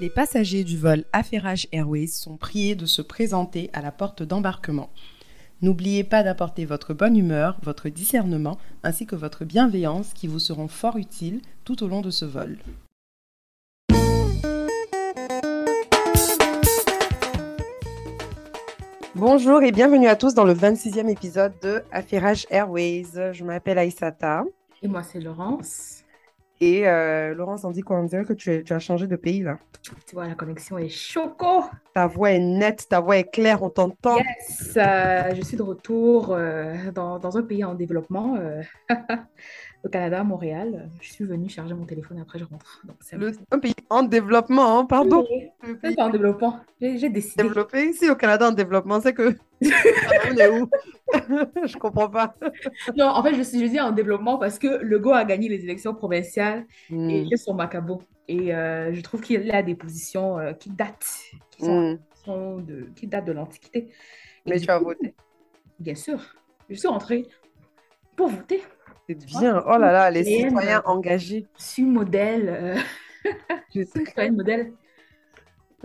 Les passagers du vol Affairage Airways sont priés de se présenter à la porte d'embarquement. N'oubliez pas d'apporter votre bonne humeur, votre discernement ainsi que votre bienveillance qui vous seront fort utiles tout au long de ce vol. Bonjour et bienvenue à tous dans le 26e épisode de Affairage Airways. Je m'appelle Aïsata. Et moi, c'est Laurence. Et euh, Laurence, on dit quoi? On dirait que tu, es- tu as changé de pays là. Tu vois, la connexion est choco. Ta voix est nette, ta voix est claire, on t'entend. Yes, euh, je suis de retour euh, dans, dans un pays en développement, au Canada, à Montréal. Je suis venue charger mon téléphone et après je rentre. Donc, c'est un Le- un pays en développement, hein, pardon. Oui, pays pas en développement. J'ai décidé. développé ici au Canada en développement, c'est que. on est où? Je comprends pas. Non, en fait, je, suis, je dis en développement parce que le GO a gagné les élections provinciales et Hmm, il est sur Macabo. Et euh, je trouve qu'il a des positions euh, qui datent, qui, sont, hmm. sont de, qui datent de l'Antiquité. Et Mais tu as voté. Bien sûr, je suis rentrée pour voter. C'est bien. Oh là là, les citoyens engagés. Je suis modèle, euh, Je suis citoyenne modèle.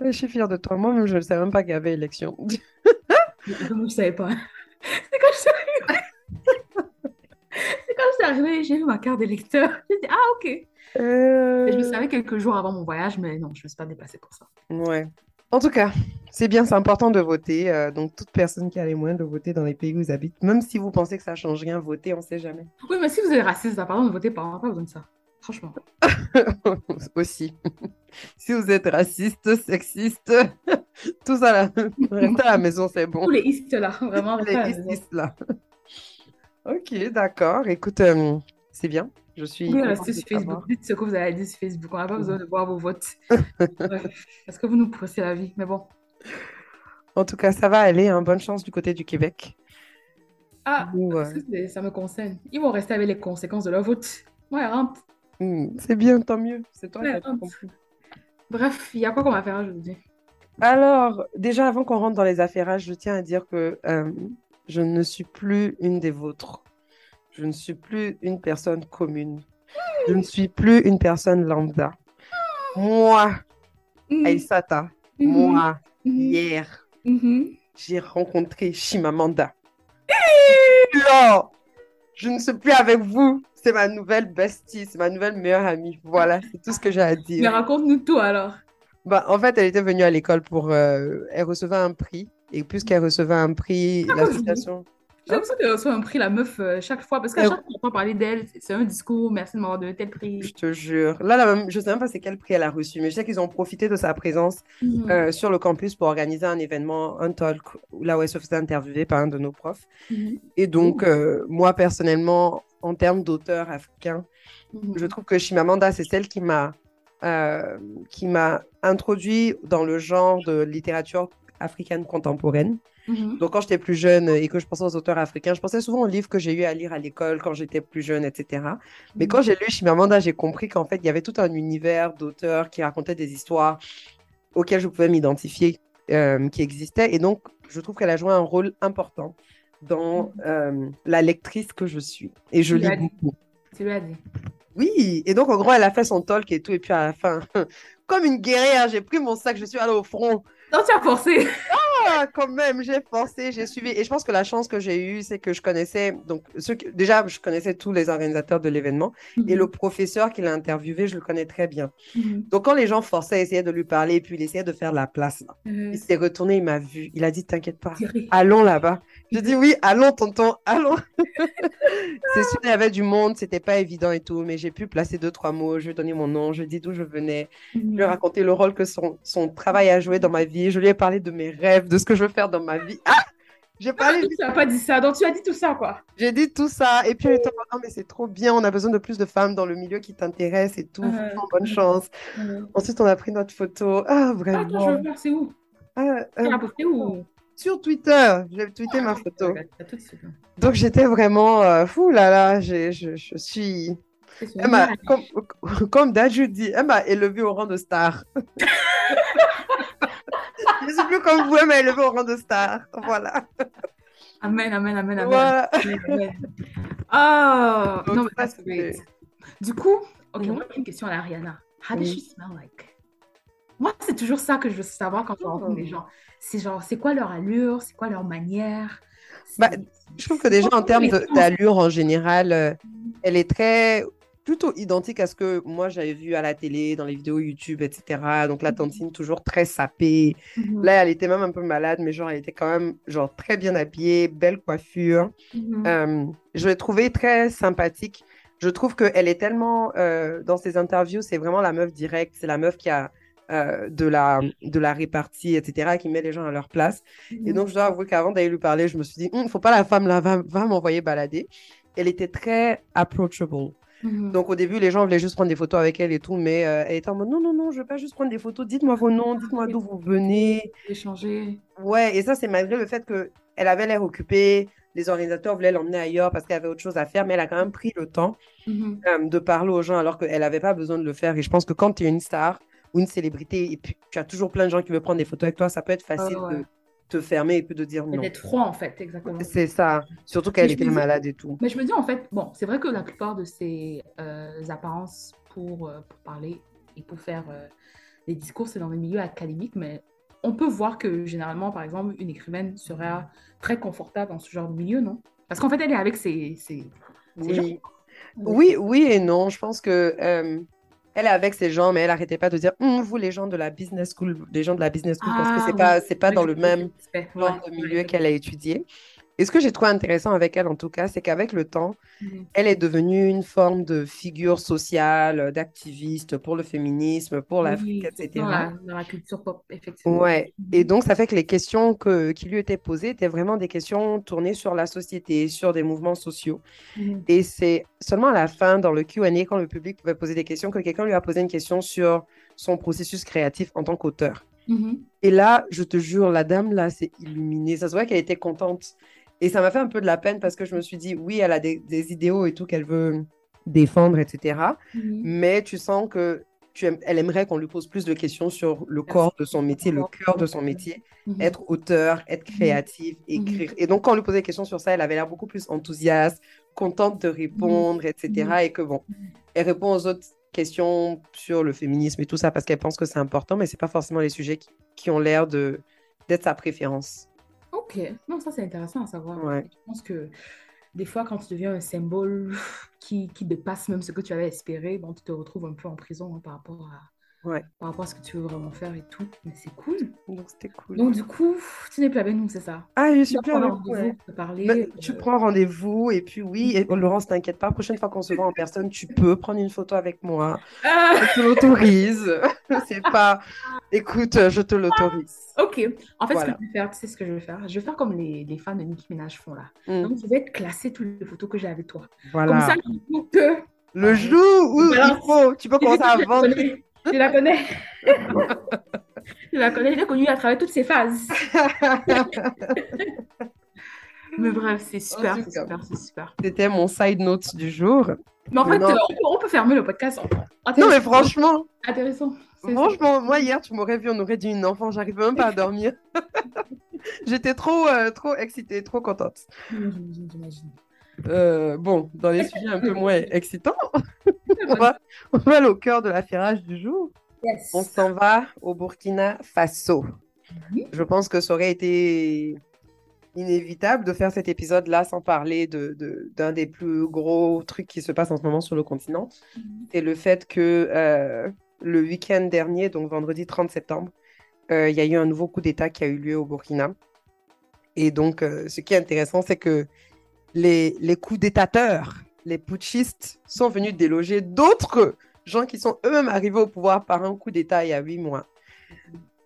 je suis fière de toi. Moi-même, je ne savais même pas qu'il y avait élection. Je ne savais pas. C'est quand je suis arrivée. C'est quand je suis arrivée, j'ai vu ma carte d'électeur. J'ai dit, ah, ok. Et je le Euh, savais quelques jours avant mon voyage, mais non, je ne me suis pas déplacée pour ça. Ouais. En tout cas, c'est bien, c'est important de voter. euh, donc, toute personne qui a les moyens de voter dans les pays où ils habitent, même si vous pensez que ça change rien, votez, on ne sait jamais. Oui, mais si vous êtes raciste, pardon, ne votez pas. On n'a pas besoin de ça. Franchement. Aussi. Si vous êtes raciste, sexiste, tout ça là, restez à la maison, c'est bon. Tous les istes là, vraiment. Les ici, là. Ok, d'accord. Écoute, euh, c'est bien. Je suis Oui, restez sur Facebook. Dites ce que vous avez dit sur Facebook. On n'a pas besoin de voir vos votes. Bref, parce que vous nous pressez la vie. Mais bon. En tout cas, ça va aller. hein. Bonne chance du côté du Québec. Ah, euh, ça, me concerne. Ils vont rester avec les conséquences de leur vote. Ouais, rentre. hmm, c'est bien, tant mieux. C'est toi qui as compris. Bref, il y a quoi qu'on va faire aujourd'hui? Alors, déjà, avant qu'on rentre dans les affairages, je tiens à dire que euh, je ne suis plus une des vôtres. Je ne suis plus une personne commune. Je ne suis plus une personne lambda. Moi, Aïsata, Mhm, moi, mhm, hier, j'ai rencontré Chimamanda. Non, je ne suis plus avec vous. C'est ma nouvelle bestie, c'est ma nouvelle meilleure amie. Voilà, c'est tout ce que j'ai à Mais dire. raconte-nous tout alors. Bah, en fait, elle était venue à l'école pour... euh, elle recevait un prix. Et puisqu'elle recevait un prix, Ah, l'association... J'ai l'impression qu'elle reçoit un prix, la meuf, euh, chaque fois. Parce qu'à Euh, chaque fois qu'on entend parler d'elle, c'est- un discours, merci de m'avoir donné tel prix. Je te jure. Là, même, je sais même pas c'est quel prix elle a reçu, mais je sais qu'ils ont profité de sa présence Mhm, euh, sur le campus pour organiser un événement, un talk, là où elle se faisait interviewer par un de nos profs. mhm, Et donc, euh, moi, personnellement, en termes d'auteur africain, mhm. je trouve que Chimamanda, c'est celle qui m'a qui m'a introduit dans le genre de littérature africaine contemporaine. Mhm. Donc, quand j'étais plus jeune et que je pensais aux auteurs africains, je pensais souvent aux livres que j'ai eu à lire à l'école quand j'étais plus jeune, etc. Mais quand j'ai lu Chimamanda, j'ai compris qu'en fait, il y avait tout un univers d'auteurs qui racontaient des histoires auxquelles je pouvais m'identifier, euh, qui existaient. Et donc, je trouve qu'elle a joué un rôle important dans euh, la lectrice que je suis. Et je Tu l'as lis beaucoup. Tu lui as dit. Oui, et donc en gros, elle a fait son talk et tout, et puis à la fin, comme une guerrière, j'ai pris mon sac, je suis allée au front. Non, tu as forcé. Ah, quand même, j'ai forcé, j'ai suivi. Et je pense que la chance que j'ai eue, c'est que je connaissais, donc ceux qui- déjà, je connaissais tous les organisateurs de l'événement, et le professeur qui l'a interviewé, je le connais très bien. Mhm. Donc quand les gens forçaient, essayaient de lui parler, et puis il essayait de faire la place, là. Mhm. il s'est retourné, il m'a vu, il a dit, t'inquiète pas, allons là-bas. J'ai dit oui, allons, tonton, allons. C'est sûr, il y avait du monde, c'était pas évident et tout, mais j'ai pu placer deux, trois mots. Je lui ai donné mon nom, je lui ai dit d'où je venais, je lui ai Mhm. raconté le rôle que son, son travail a joué dans ma vie, je lui ai parlé de mes rêves, de ce que je veux faire dans ma vie. Ah! J'ai parlé, Tu n'as pas dit ça, donc tu as dit tout ça, quoi. j'ai dit tout ça, et puis elle était en mais c'est trop bien, on a besoin de plus de femmes dans le milieu qui t'intéressent et tout, bonne chance. Ensuite, on a pris notre photo. Ah, Ah, toi, je vraiment. veux voir, c'est où? Ah, euh, où? sur Twitter, j'ai tweeté ma photo. Hein. Donc j'étais vraiment, euh, fou là là, je, je suis, elle comme, comme Daju dit, elle m'a élevée au rang de star. Je suis plus comme vous, elle m'a élevée au rang de star. Voilà. Amen, amen, amen, amen. Voilà. Amen, amen. Oh, Donc, no, but ça, that's great. c'était- Du coup, ok, Mhm. moi j'ai une question à Ariana. How does she smell like? Moi, c'est toujours ça que je veux savoir quand je rencontre les oh. gens. C'est genre, c'est quoi leur allure, c'est quoi leur manière? Bah, je trouve que déjà en termes d'allure en général, euh, elle est très plutôt identique à ce que moi j'avais vu à la télé, dans les vidéos YouTube, etc. Donc la mhm. tantine toujours très sapée. Mhm. Là, elle était même un peu malade, mais genre elle était quand même genre très bien habillée, belle coiffure. Mhm. Euh, je l'ai trouvée très sympathique. Je trouve qu'elle est tellement euh, dans ses interviews, c'est vraiment la meuf directe, c'est la meuf qui a euh, de, la, de la répartie, etc., qui met les gens à leur place. Et donc, je dois avouer qu'avant d'aller lui parler, je me suis dit, il hum, ne faut pas la femme là, va, va m'envoyer balader. Elle était très approachable. Mhm. Donc au début, les gens voulaient juste prendre des photos avec elle et tout, mais euh, elle était en mode non, non, non, je veux pas juste prendre des photos, dites-moi vos noms, dites-moi d'où vous venez. Échanger. Ouais, et ça, c'est malgré le fait qu'elle avait l'air occupée, les organisateurs voulaient l'emmener ailleurs parce qu'elle avait autre chose à faire, mais elle a quand même pris le temps mhm. euh, de parler aux gens alors qu'elle n'avait pas besoin de le faire. Et je pense que quand tu es une star ou une célébrité et puis tu as toujours plein de gens qui veulent prendre des photos avec toi, ça peut être facile de te fermer et puis de dire non. D'être froid, en fait, exactement. C'est ça. Surtout qu'elle était malade et tout. Mais je me dis, en fait, bon, c'est vrai que la plupart de ces euh, apparences pour, euh, pour, parler et pour faire euh, des discours, c'est dans les milieux académiques, mais on peut voir que généralement, par exemple, une écrivaine serait très confortable dans ce genre de milieu, non? Parce qu'en fait, elle est avec ses, ses, oui. gens. Oui, oui et non. Je pense que elle est avec ces gens, mais elle n'arrêtait pas de dire hum, vous les gens de la business school, des gens de la business school, parce que c'est ah pas c'est pas dans le même genre de milieu qu'elle a étudié. Et ce que j'ai trouvé intéressant avec elle, en tout cas, c'est qu'avec le temps, mhm. elle est devenue une forme de figure sociale, d'activiste pour le féminisme, pour l'Afrique, etc. Dans la, dans la, culture pop, effectivement. Ouais. Mhm. Et donc, ça fait que les questions que, qui lui étaient posées étaient vraiment des questions tournées sur la société, sur des mouvements sociaux. Mhm. Et c'est seulement à la fin, dans le Q&A, quand le public pouvait poser des questions, que quelqu'un lui a posé une question sur son processus créatif en tant qu'auteur. Et là, je te jure, la dame, là, s'est illuminée. Ça se voit qu'elle était contente. Et ça m'a fait un peu de la peine parce que je me suis dit, oui, elle a des, idéaux et tout qu'elle veut défendre, etc. Mhm. Mais tu sens que tu elle aimerait qu'on lui pose plus de questions sur le corps de son métier, le cœur de son métier, mhm. être auteur, être mhm. créatif, écrire. Et donc, quand on lui posait des questions sur ça, elle avait l'air beaucoup plus enthousiaste, contente de répondre, etc. Et que bon, elle répond aux autres questions sur le féminisme et tout ça parce qu'elle pense que c'est important, mais c'est pas forcément les sujets qui, qui ont l'air d'être sa préférence. Ok, non, ça c'est intéressant à savoir. Je pense que des fois, quand tu deviens un symbole qui, qui dépasse même ce que tu avais espéré, bon, tu te retrouves un peu en prison hein, par rapport à, ouais. par rapport à ce que tu veux vraiment faire et tout. Mais c'est cool. Donc, c'était cool. Donc, du coup, tu n'es plus avec nous, c'est ça Ah, je suis plus avec vous. Parler, euh, Tu prends rendez-vous et puis, oui, et, Laurence, t'inquiète pas, prochaine fois qu'on se voit en personne, tu peux prendre une photo avec moi. Ah je te l'autorise. c'est pas. Écoute, je te l'autorise. Ok. En fait, ce que je vais faire, tu sais ce que je vais faire? Je vais faire comme les, les fans de Nicki Minaj font là. Hmm. Donc, je vais classer toutes les photos que j'ai avec toi. Voilà. Comme ça, que. Le jour où il faut, tu peux commencer à vendre. Je la connais? je la connais, je l'ai connue à travers toutes ces phases. Mais bref, c'est super, c'est super, c'est super. C'était mon side note du jour. Mais en fait, on, peut, fermer le podcast. Non, mais franchement. Intéressant. Franchement, moi, hier, tu m'aurais vu, on aurait dit une enfant, j'arrivais même pas à dormir. J'étais trop, euh, trop excitée, trop contente. J'imagine. Euh, bon, dans les sujets un peu moins excitants, on, va, on va aller au cœur de l'affairage du jour. On s'en va au Burkina Faso. Je pense que ça aurait été inévitable de faire cet épisode-là sans parler d'un de, des plus gros trucs qui se passent en ce moment sur le continent. Mhm. C'est le fait que euh, le week-end dernier, donc vendredi 30 septembre, euh, il y a eu un nouveau coup d'État qui a eu lieu au Burkina. Et donc, ce qui est intéressant, c'est que les, coups d'étateurs, les putschistes sont venus déloger d'autres gens qui sont eux-mêmes arrivés au pouvoir par un coup d'État il y a huit mois.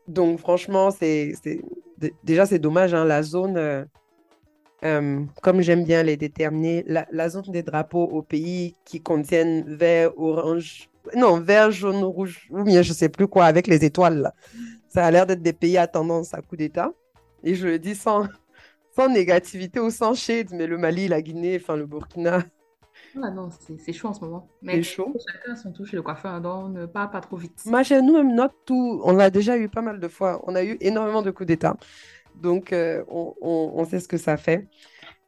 Donc franchement, c'est déjà c'est dommage, hein, la zone, euh, euh, comme j'aime bien les déterminer, la, zone des drapeaux au pays qui contiennent vert, orange, non, vert, jaune, rouge, ou bien je sais plus quoi, avec les étoiles. Ça a l'air d'être des pays à tendance à coup d'État. Et je le dis sans, sans négativité ou sans shade, mais le Mali, la Guinée, enfin le Burkina. Ah non, c'est chaud en ce moment. Mais chaud. Chacun son touche le coiffeur, donc pas, pas trop vite. Moi, chez nous, même notre tout, on l'a déjà eu pas mal de fois. On a eu énormément de coups d'État. Donc, euh, on, on, sait ce que ça fait.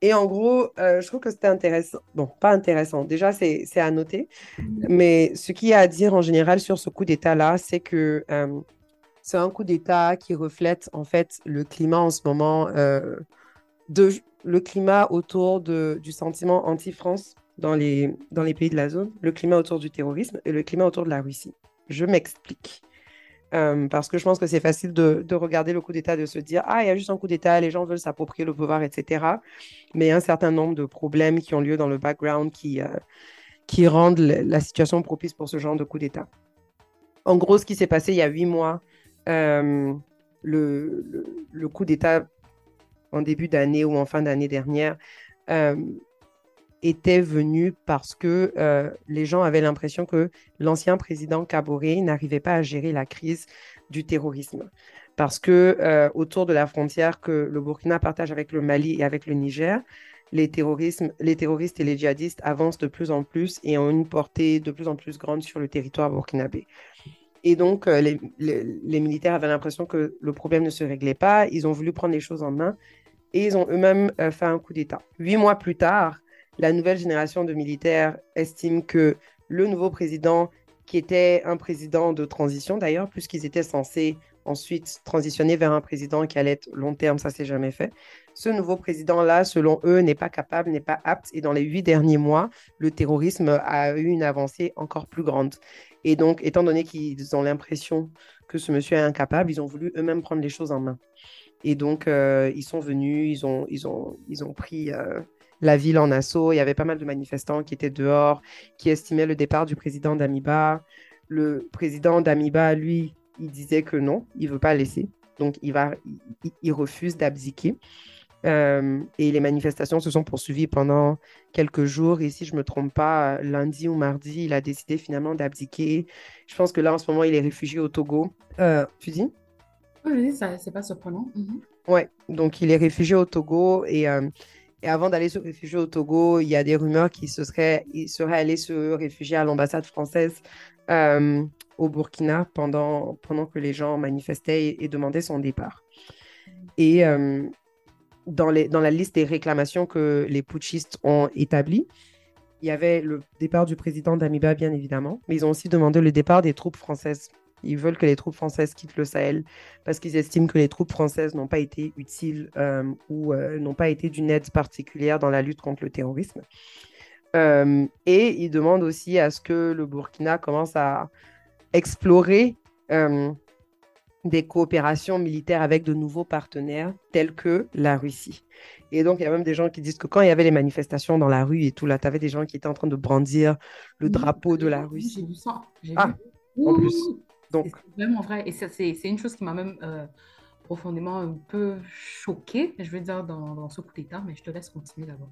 Et en gros, euh, je trouve que c'était intéressant. Bon, pas intéressant. Déjà, c'est à noter. Mais ce qu'il y a à dire en général sur ce coup d'État-là, c'est que euh, c'est un coup d'État qui reflète en fait le climat en ce moment, de, le climat autour du sentiment anti-France dans les, pays de la zone, le climat autour du terrorisme et le climat autour de la Russie. Je m'explique. Euh, parce que je pense que c'est facile de, de, regarder le coup d'État, de se dire, ah, il y a juste un coup d'État, les gens veulent s'approprier le pouvoir, etc. Mais il y a un certain nombre de problèmes qui ont lieu dans le background qui, euh, rendent la situation propice pour ce genre de coup d'État. En gros, ce qui s'est passé il y a huit mois, euh, le, coup d'État en début d'année ou en fin d'année dernière euh, était venu parce que euh, les gens avaient l'impression que l'ancien président Kabore n'arrivait pas à gérer la crise du terrorisme. Parce que euh, autour de la frontière que le Burkina partage avec le Mali et avec le Niger, les, les terroristes et les djihadistes avancent de plus en plus et ont une portée de plus en plus grande sur le territoire burkinabé. Et donc, les, militaires avaient l'impression que le problème ne se réglait pas. Ils ont voulu prendre les choses en main et ils ont eux-mêmes euh, fait un coup d'État. Huit mois plus tard, la nouvelle génération de militaires estime que le nouveau président, qui était un président de transition d'ailleurs, puisqu'ils étaient censés ensuite transitionner vers un président qui allait être long terme, ça s'est jamais fait. Ce nouveau président-là, selon eux, n'est pas capable, n'est pas apte. Et dans les huit derniers mois, le terrorisme a eu une avancée encore plus grande. Et donc, étant donné qu'ils ont l'impression que ce monsieur est incapable, ils ont voulu eux-mêmes prendre les choses en main. Et donc, euh, ils sont venus, ils ont, ils ont, ils ont pris euh, la ville en assaut. Il y avait pas mal de manifestants qui étaient dehors, qui estimaient le départ du président d'Amiba. Le président d'Amiba, lui, il disait que non, il veut pas laisser. Donc, il, va, il, refuse d'abdiquer. Euh, et les manifestations se sont poursuivies pendant quelques jours. Et si je ne me trompe pas, lundi ou mardi, il a décidé finalement d'abdiquer. Je pense que là, en ce moment, il est réfugié au Togo. Tu dis? Oui, ça, c'est pas surprenant. Mm -hmm. Ouais, donc il est réfugié au Togo. Et, euh, et avant d'aller se réfugier au Togo, il y a des rumeurs qu'il se serait, il serait allé se réfugier à l'ambassade française euh, au Burkina pendant, pendant que les gens manifestaient et, et demandaient son départ. Et, dans, les, dans la liste des réclamations que les putschistes ont établies, il y avait le départ du président d'Amiba, bien évidemment, mais ils ont aussi demandé le départ des troupes françaises. Ils veulent que les troupes françaises quittent le Sahel parce qu'ils estiment que les troupes françaises n'ont pas été utiles euh, ou euh, n'ont pas été d'une aide particulière dans la lutte contre le terrorisme. Euh, et ils demandent aussi à ce que le Burkina commence à explorer des coopérations militaires avec de nouveaux partenaires tels que la Russie. Et donc, il y a même des gens qui disent que quand il y avait les manifestations dans la rue et tout, là, tu avais des gens qui étaient en train de brandir le drapeau de la Russie. J'ai vu ça. Ah, vu. en plus. Donc... C'est vraiment vrai. Et c'est une chose qui m'a même euh, profondément un peu choquée, je veux dire, dans, dans ce coup d'État, mais je te laisse continuer d'abord.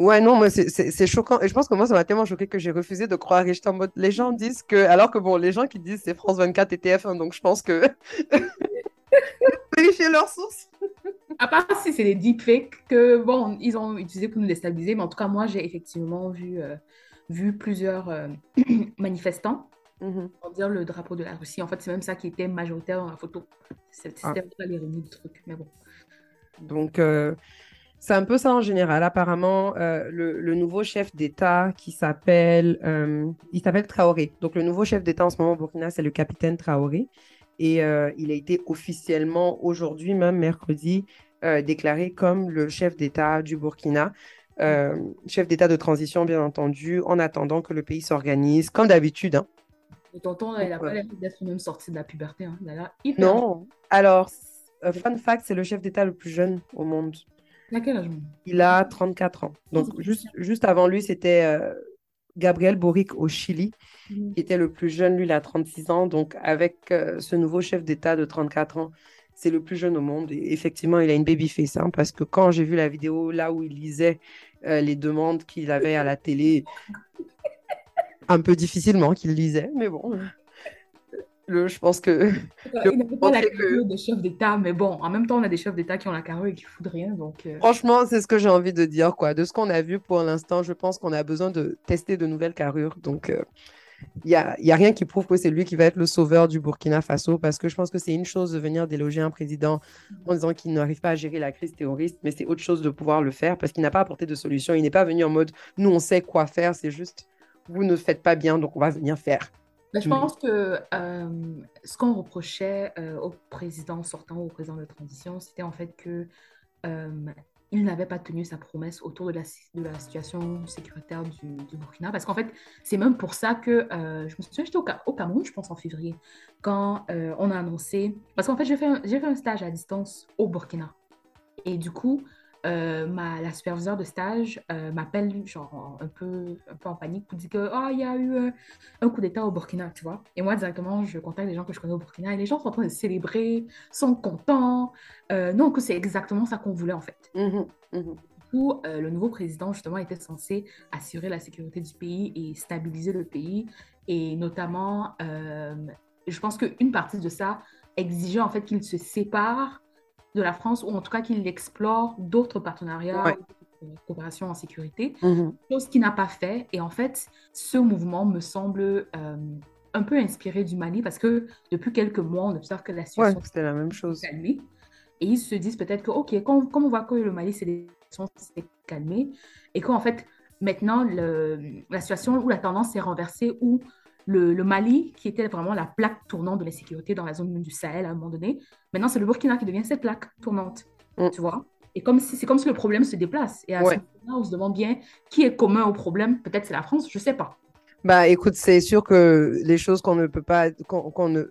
Ouais, non, mais c'est choquant. Et je pense que moi, ça m'a tellement choqué que j'ai refusé de croire. Et j'étais en mode, les gens disent que. Alors que bon, les gens qui disent c'est France 24 et TF1, donc je pense que. Vérifier leurs sources. À part si c'est des deepfakes que, bon, ils ont utilisé pour nous déstabiliser, mais en tout cas, moi, j'ai effectivement vu, euh, vu plusieurs euh, manifestants Mm -hmm. pour dire le drapeau de la Russie. En fait, c'est même ça qui était majoritaire dans la photo. C'était Ah. l'ironie du truc, mais bon. Donc, euh, c'est un peu ça en général. Apparemment, euh, le, le nouveau chef d'État qui s'appelle euh, il s'appelle Traoré. Donc, le nouveau chef d'État en ce moment au Burkina, c'est le capitaine Traoré. Et il a été officiellement, aujourd'hui même, mercredi, déclaré comme le chef d'État du Burkina. Chef d'État de transition, bien entendu, en attendant que le pays s'organise, comme d'habitude. hein. Et tonton, il a Ouais. pas l'air d'être même sorti de la puberté. Hein. A hyper Non. Alors, euh, fun fact, c'est le chef d'État le plus jeune au monde. Il a quel âge mon Il a 34 ans. Donc, juste, juste avant lui, c'était euh, Gabriel Boric au Chili, Mhm. qui était le plus jeune. Lui, il a 36 ans. Donc, avec euh, ce nouveau chef d'État de 34 ans, c'est le plus jeune au monde. Et effectivement, il a une baby face. hein, parce que quand j'ai vu la vidéo là où il lisait euh, les demandes qu'il avait à la télé, un peu difficilement qu'il lisait, mais bon. Le, je pense que Il n'avait pas la que- carrure de chef d'État, mais bon, en même temps, on a des chefs d'État qui ont la carrure et qui foutent rien. Donc, euh, Franchement, c'est ce que j'ai envie de dire, quoi. De ce qu'on a vu pour l'instant, je pense qu'on a besoin de tester de nouvelles carrures. Donc, euh, il n'y a, y a rien qui prouve que c'est lui qui va être le sauveur du Burkina Faso, parce que je pense que c'est une chose de venir déloger un président en disant qu'il n'arrive pas à gérer la crise terroriste, mais c'est autre chose de pouvoir le faire, parce qu'il n'a pas apporté de solution. Il n'est pas venu en mode, nous, on sait quoi faire, c'est juste, vous ne faites pas bien, donc on va venir faire. je pense que ce qu'on reprochait au président sortant, au président de transition, c'était en fait que il n'avait pas tenu sa promesse autour de la, de la situation sécuritaire du, du Burkina. Parce qu'en fait, c'est même pour ça que euh, je me souviens, j'étais au, au, Cameroun, je pense en février, quand euh, on a annoncé. Parce qu'en fait, j'ai fait, un, fait un stage à distance au Burkina. Et du coup, euh, ma, la superviseure de stage euh, m'appelle genre un peu, un peu en panique pour dire que oh, il y a eu euh, un coup d'État au Burkina, tu vois. Et moi, directement, je contacte les gens que je connais au Burkina et les gens sont en train de célébrer, sont contents. non, que c'est exactement ça qu'on voulait en fait. Mmh mmh du coup, le nouveau président, justement, était censé assurer la sécurité du pays et stabiliser le pays. Et notamment, je pense qu'une partie de ça exigeait en fait qu'il se sépare de la France, ou en tout cas qu'il explore d'autres partenariats, Ouais. coopération en sécurité, Mhm. chose qu'il n'a pas fait. Et en fait, ce mouvement me semble euh, un peu inspiré du Mali parce que depuis quelques mois, on observe que la Ouais, situation c'était la même chose. s'est calmée. Et ils se disent peut-être que, OK, comme, comme on voit que le Mali s'est calmé, et qu'en fait, maintenant, le, la situation où la tendance s'est renversée, où le, le, Mali, qui était vraiment la plaque tournante de l'insécurité dans la zone du Sahel à un moment donné, maintenant c'est le Burkina qui devient cette plaque tournante, Mm. tu vois? Et comme si, c'est comme si le problème se déplace. Et à Ouais. ce moment-là, on se demande bien qui est commun au problème. Peut-être c'est la France, je sais pas. Bah, écoute, c'est sûr que les choses qu'on ne peut pas, qu'on, qu'on ne,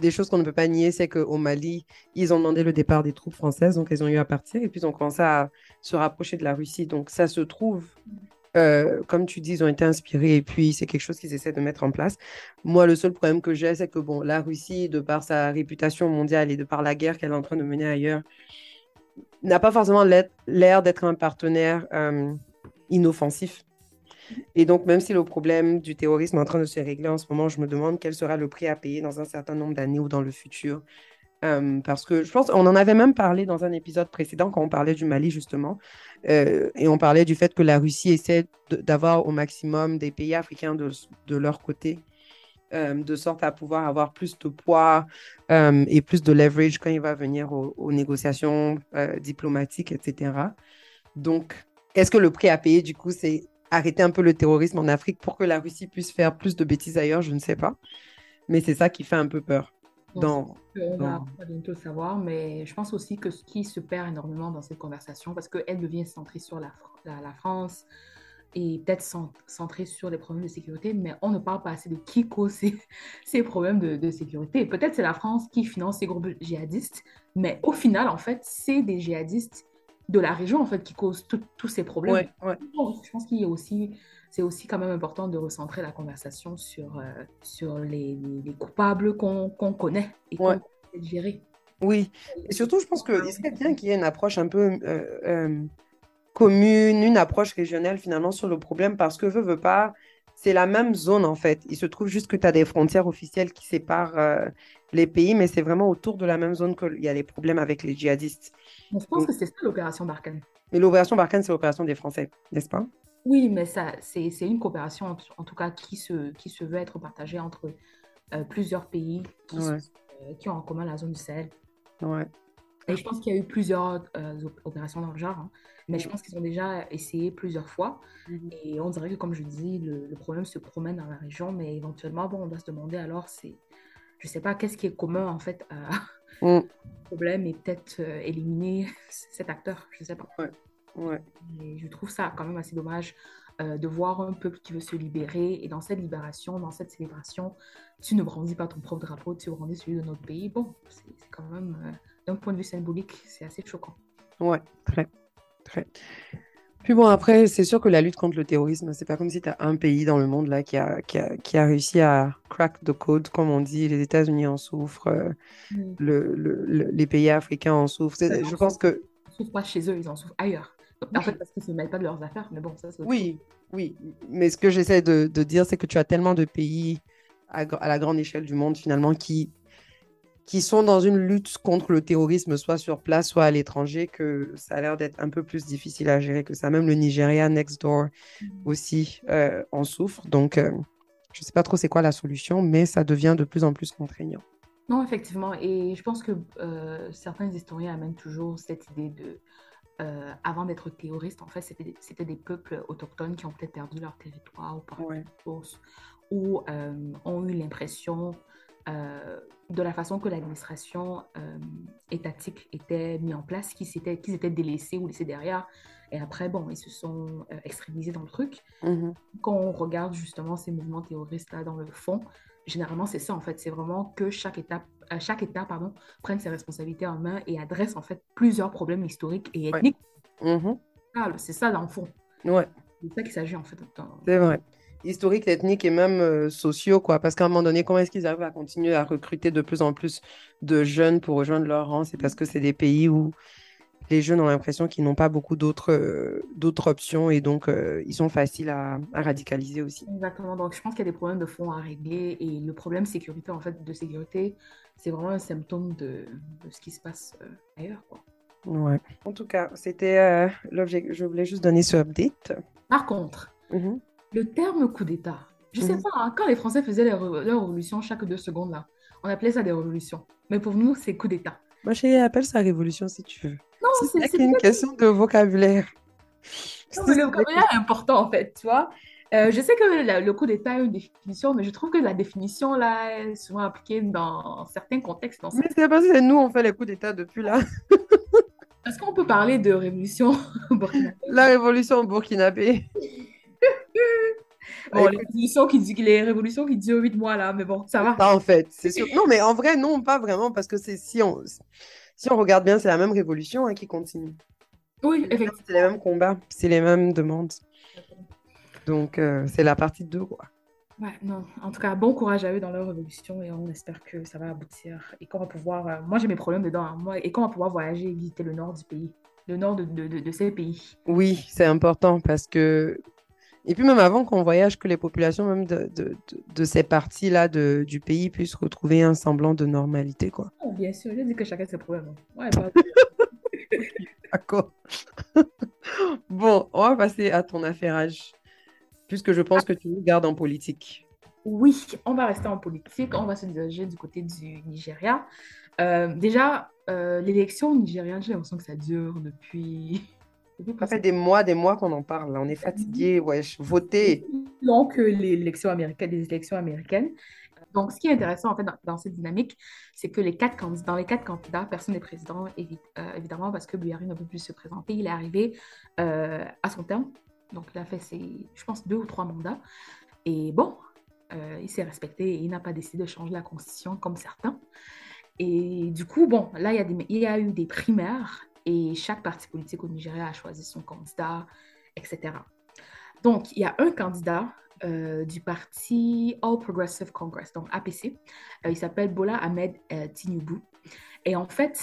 des choses qu'on ne peut pas nier, c'est qu'au Mali, ils ont demandé le départ des troupes françaises, donc elles ont eu à partir, et puis ils ont commencé à se rapprocher de la Russie. Donc ça se trouve, euh, comme tu dis, ils ont été inspirés, et puis c'est quelque chose qu'ils essaient de mettre en place. Moi, le seul problème que j'ai, c'est que bon, la Russie, de par sa réputation mondiale et de par la guerre qu'elle est en train de mener ailleurs, n'a pas forcément l'air d'être un partenaire euh, inoffensif. Et donc, même si le problème du terrorisme est en train de se régler en ce moment, je me demande quel sera le prix à payer dans un certain nombre d'années ou dans le futur. Euh, parce que je pense, on en avait même parlé dans un épisode précédent quand on parlait du Mali, justement. Euh, et on parlait du fait que la Russie essaie d'avoir au maximum des pays africains de, leur côté, euh, de sorte à pouvoir avoir plus de poids et plus de leverage quand il va venir aux, aux négociations diplomatiques, etc. Donc, est-ce que le prix à payer, du coup, c'est arrêter un peu le terrorisme en Afrique pour que la Russie puisse faire plus de bêtises ailleurs, je ne sais pas. Mais c'est ça qui fait un peu peur. Dans... On va dans- bientôt le savoir, mais je pense aussi que ce qui se perd énormément dans cette conversation, parce qu'elle devient centrée sur la, Fr- la, la France et peut-être cent- centrée sur les problèmes de sécurité, mais on ne parle pas assez de qui cause ces, ces problèmes de, de sécurité. Peut-être c'est la France qui finance ces groupes djihadistes, mais au final, en fait, c'est des djihadistes de la région en fait qui causent tous ces problèmes. Ouais, ouais. Bon, je pense qu'il y a aussi, c'est aussi quand même important de recentrer la conversation sur, euh, sur les, les- les coupables qu'on connaît et qu'on Ouais. peut gérer. Oui. Et surtout, je pense qu'il serait bien qu'il y ait une approche un peu euh, euh, commune, une approche régionale finalement sur le problème parce que veut, veut pas, c'est la même zone en fait. Il se trouve juste que tu as des frontières officielles qui séparent euh, les pays, mais c'est vraiment autour de la même zone qu'il y a les problèmes avec les djihadistes. Je pense Donc- que c'est ça l'opération Barkhane. Mais l'opération Barkhane, c'est l'opération des Français, n'est-ce pas? Oui, mais ça, c'est une coopération en, en tout cas qui se, qui se veut être partagée entre euh, plusieurs pays qui, Ouais. sont- euh, qui ont en commun la zone du Sahel. Ouais. Et je pense qu'il y a eu plusieurs euh, op- opérations dans le genre, hein. mais je Mhm. pense qu'ils ont déjà essayé plusieurs fois. Mhm. Et on dirait que, comme je dis, le, le problème se promène dans la région, mais éventuellement, bon, on doit se demander alors, c'est, je sais pas, qu'est-ce qui est commun en fait à Mm. problème et peut-être éliminer cet acteur, je sais pas. Ouais. Et je trouve ça quand même assez dommage euh, de voir un peuple qui veut se libérer et dans cette libération, dans cette célébration, tu ne brandis pas ton propre drapeau, tu brandis celui de notre pays. Bon, c'est quand même, euh, d'un point de vue symbolique, c'est assez choquant. Ouais, très, très. Puis bon, après, c'est sûr que la lutte contre le terrorisme, c'est pas comme si tu as un pays dans le monde là qui a, qui a, qui a réussi à crack the code, comme on dit. Les États-Unis en souffrent, euh, le, le- le- les pays africains en souffrent. C'est- Je pense que Ils ne souffrent pas chez eux, ils en souffrent ailleurs. En fait, parce qu'ils ne se mêlent pas de leurs affaires, mais bon, ça c'est oui, oui. Mais ce que j'essaie de, de dire, c'est que tu as tellement de pays à, la grande échelle du monde finalement qui, qui sont dans une lutte contre le terrorisme, soit sur place, soit à l'étranger, que ça a l'air d'être un peu plus difficile à gérer que ça. Même le Nigeria, next door, chose. aussi euh, en souffrent. Donc, euh, je ne sais pas trop c'est quoi la solution, mais ça devient de plus en plus contraignant. Non, effectivement. Et je pense que euh, certains historiens amènent toujours cette idée de, euh, avant d'être terroriste, en fait, c'était des peuples autochtones qui ont peut-être perdu leur territoire ou par Ouais. ou ont eu l'impression de la façon que l'administration étatique était mise en place, qu'ils étaient, qu'ils étaient délaissés ou laissés derrière. Et après, bon, ils se sont extrémisés dans le truc. Mhm. Quand on regarde justement ces mouvements terroristes-là dans le fond, généralement, c'est ça, en fait. C'est vraiment que chaque étape, chaque État pardon, prenne ses responsabilités en main et adresse, en fait, plusieurs problèmes historiques et ethniques. Mhm. C'est ça, dans le fond. Ouais. C'est ça qu'il s'agit, en fait. C'est vrai. Historiques, ethniques et même euh, sociaux, quoi. Parce qu'à un moment donné, comment est-ce qu'ils arrivent à continuer à recruter de plus en plus de jeunes pour rejoindre leur rang? C'est parce que c'est des pays où les jeunes ont l'impression qu'ils n'ont pas beaucoup d'autres euh, d'autres options et donc euh, ils sont faciles à, radicaliser aussi. Exactement. Donc je pense qu'il y a des problèmes de fond à régler et le problème sécurité en fait de sécurité, c'est vraiment un symptôme de, de, ce qui se passe euh, ailleurs. Quoi. Ouais. En tout cas, c'était l'objet. Je voulais juste donner ce update. Par contre, mm-hmm. le terme coup d'État, je sais mm-hmm. pas, hein, quand les Français faisaient leur, leur révolution chaque deux secondes là, on appelait ça des révolutions. Mais pour nous, c'est coup d'État. Moi, chérie, appelle ça révolution si tu veux. Non, c'est une question de vocabulaire. Non, mais le vocabulaire est important en fait, tu vois. Euh, je sais que le coup d'État a une définition, mais je trouve que la définition là est souvent appliquée dans certains contextes. Dans mais c'est parce que nous, on fait les coups d'État depuis là. Est-ce qu'on peut parler de révolution burkinabé La révolution burkinabé. bon, les révolutions, qui, les révolutions qui durent 8 mois là, mais bon, ça va. en fait, c'est sûr. Non, mais en vrai, non, pas vraiment, parce que c'est si on si on regarde bien, c'est la même révolution hein, qui continue. Oui, effectivement. C'est les mêmes combats, c'est les mêmes demandes. Donc, euh, c'est la partie 2, quoi. Ouais, non. En tout cas, bon courage à eux dans leur révolution et on espère que ça va aboutir et qu'on va pouvoir. Euh, moi, j'ai mes problèmes dedans, hein, moi, et qu'on va pouvoir voyager et visiter le nord du pays, le nord de, de, de, ces pays. Oui, c'est important parce que. Et puis, même avant qu'on voyage, que les populations, même de, de ces parties-là du pays, puissent retrouver un semblant de normalité, quoi. Oh, bien sûr, je dis que chacun ses problèmes. Hein. Ouais, D'accord. bon, on va passer à ton affairage, puisque je pense que tu nous gardes en politique. Oui, on va rester en politique. On va se diriger du côté du Nigeria. Euh, déjà, euh, l'élection nigérienne, j'ai l'impression que ça dure depuis. Ça fait des mois, des mois qu'on en parle. On est fatigué, wesh. Voter. Donc, l'élection américaine, les élections américaines. Donc, ce qui est intéressant en fait dans, cette dynamique, c'est que les quatre candidats, dans les quatre candidats, personne n'est président, euh, évidemment, parce que Buhari ne peut plus se présenter. Il est arrivé euh, à son terme. Donc, il a fait ses, je pense, deux ou trois mandats. Et bon, euh, il s'est respecté et il n'a pas décidé de changer la constitution comme certains. Et du coup, bon, là, il y a, des, il y a eu des primaires et chaque parti politique au Nigeria a choisi son candidat, etc. Donc, il y a un candidat euh, du parti All Progressive Congress, donc APC. Euh, il s'appelle Bola Ahmed euh, Tinubu. Et en fait,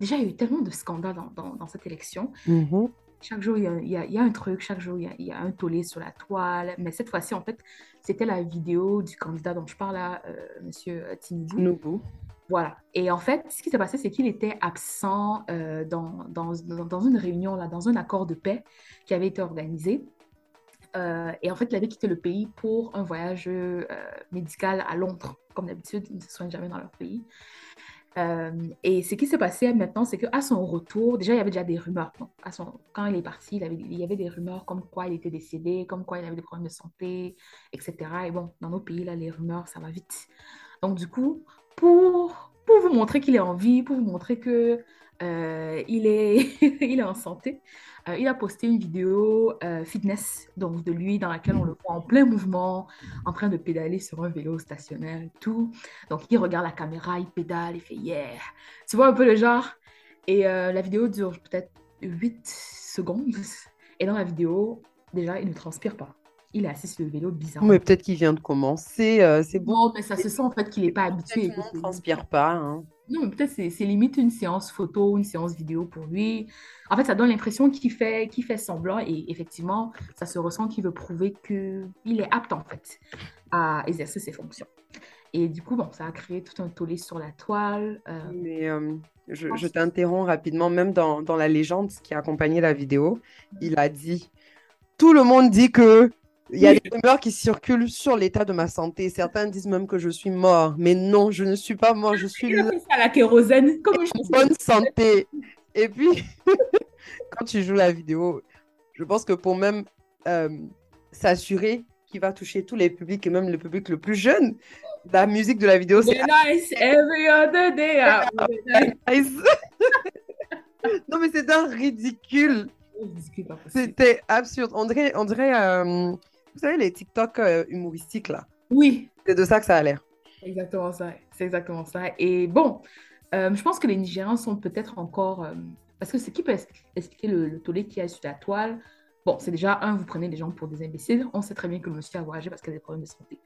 déjà, il y a eu tellement de scandales dans, dans, cette élection. Mm-hmm. Chaque jour, il y, a, il, y a, un truc, chaque jour, il y a, il y a, un tollé sur la toile. Mais cette fois-ci, en fait, c'était la vidéo du candidat dont je parle là, Monsieur Tinubu. Tinubu. Voilà. Et en fait, ce qui s'est passé, c'est qu'il était absent dans, dans, une réunion, là, dans un accord de paix qui avait été organisé. Euh, et en fait, il avait quitté le pays pour un voyage euh, médical à Londres. Comme d'habitude, ils ne se soignent jamais dans leur pays. Euh, et ce qui s'est passé maintenant, c'est qu'à son retour, déjà, il y avait déjà des rumeurs. à son, quand il est parti, il, il, y avait des rumeurs comme quoi il était décédé, comme quoi il avait des problèmes de santé, etc. Et bon, dans nos pays, là, les rumeurs, ça va vite. Donc, du coup, pour, pour vous montrer qu'il est en vie, pour vous montrer que il, est, il est en santé, euh, il a posté une vidéo euh, fitness donc de lui dans laquelle on le voit en plein mouvement, en train de pédaler sur un vélo stationnaire et tout. Donc il regarde la caméra, il pédale, il fait yeah. Tu vois un peu le genre? Et euh, la vidéo dure peut-être 8 secondes. Et dans la vidéo, déjà, il ne transpire pas. Il est assis sur le vélo bizarre. Mais peut-être qu'il vient de commencer. c'est bon. mais ça se sent en fait qu'il n'est pas habitué. Il ne transpire pas. Hein. Non, mais peut-être c'est, c'est limite une séance photo, une séance vidéo pour lui. En fait, ça donne l'impression qu'il fait, qu'il fait semblant et effectivement, ça se ressent qu'il veut prouver qu'il est apte en fait à exercer ses fonctions. Et du coup, bon, ça a créé tout un tollé sur la toile. Euh. Mais euh, je, je t'interromps rapidement, même dans, dans la légende qui a accompagné la vidéo, il a dit Tout le monde dit que il y a des rumeurs qui circulent sur l'état de ma santé. Certains disent même que je suis mort. Mais non, je ne suis pas mort. Je suis à la kérosène? Comme en bonne santé. Et puis, quand tu joues la vidéo, je pense que pour même euh, s'assurer qui va toucher tous les publics et même le public le plus jeune. La musique de la vidéo, c'est. Nice every other day. ah, Nice. non, mais c'est un ridicule. C'était absurde. On dirait, on dirait euh, vous savez, les TikTok euh, humoristiques, là. Oui, C'est de ça que ça a l'air. exactement ça. C'est exactement ça. Et bon, euh, je pense que les Nigérians sont peut-être encore. euh, parce que ce qui peut expliquer le, le tollé qu'il y a sur la toile, bon, c'est déjà, un, vous prenez les gens pour des imbéciles. On sait très bien que le monsieur a voyagé parce qu'il a des problèmes de santé.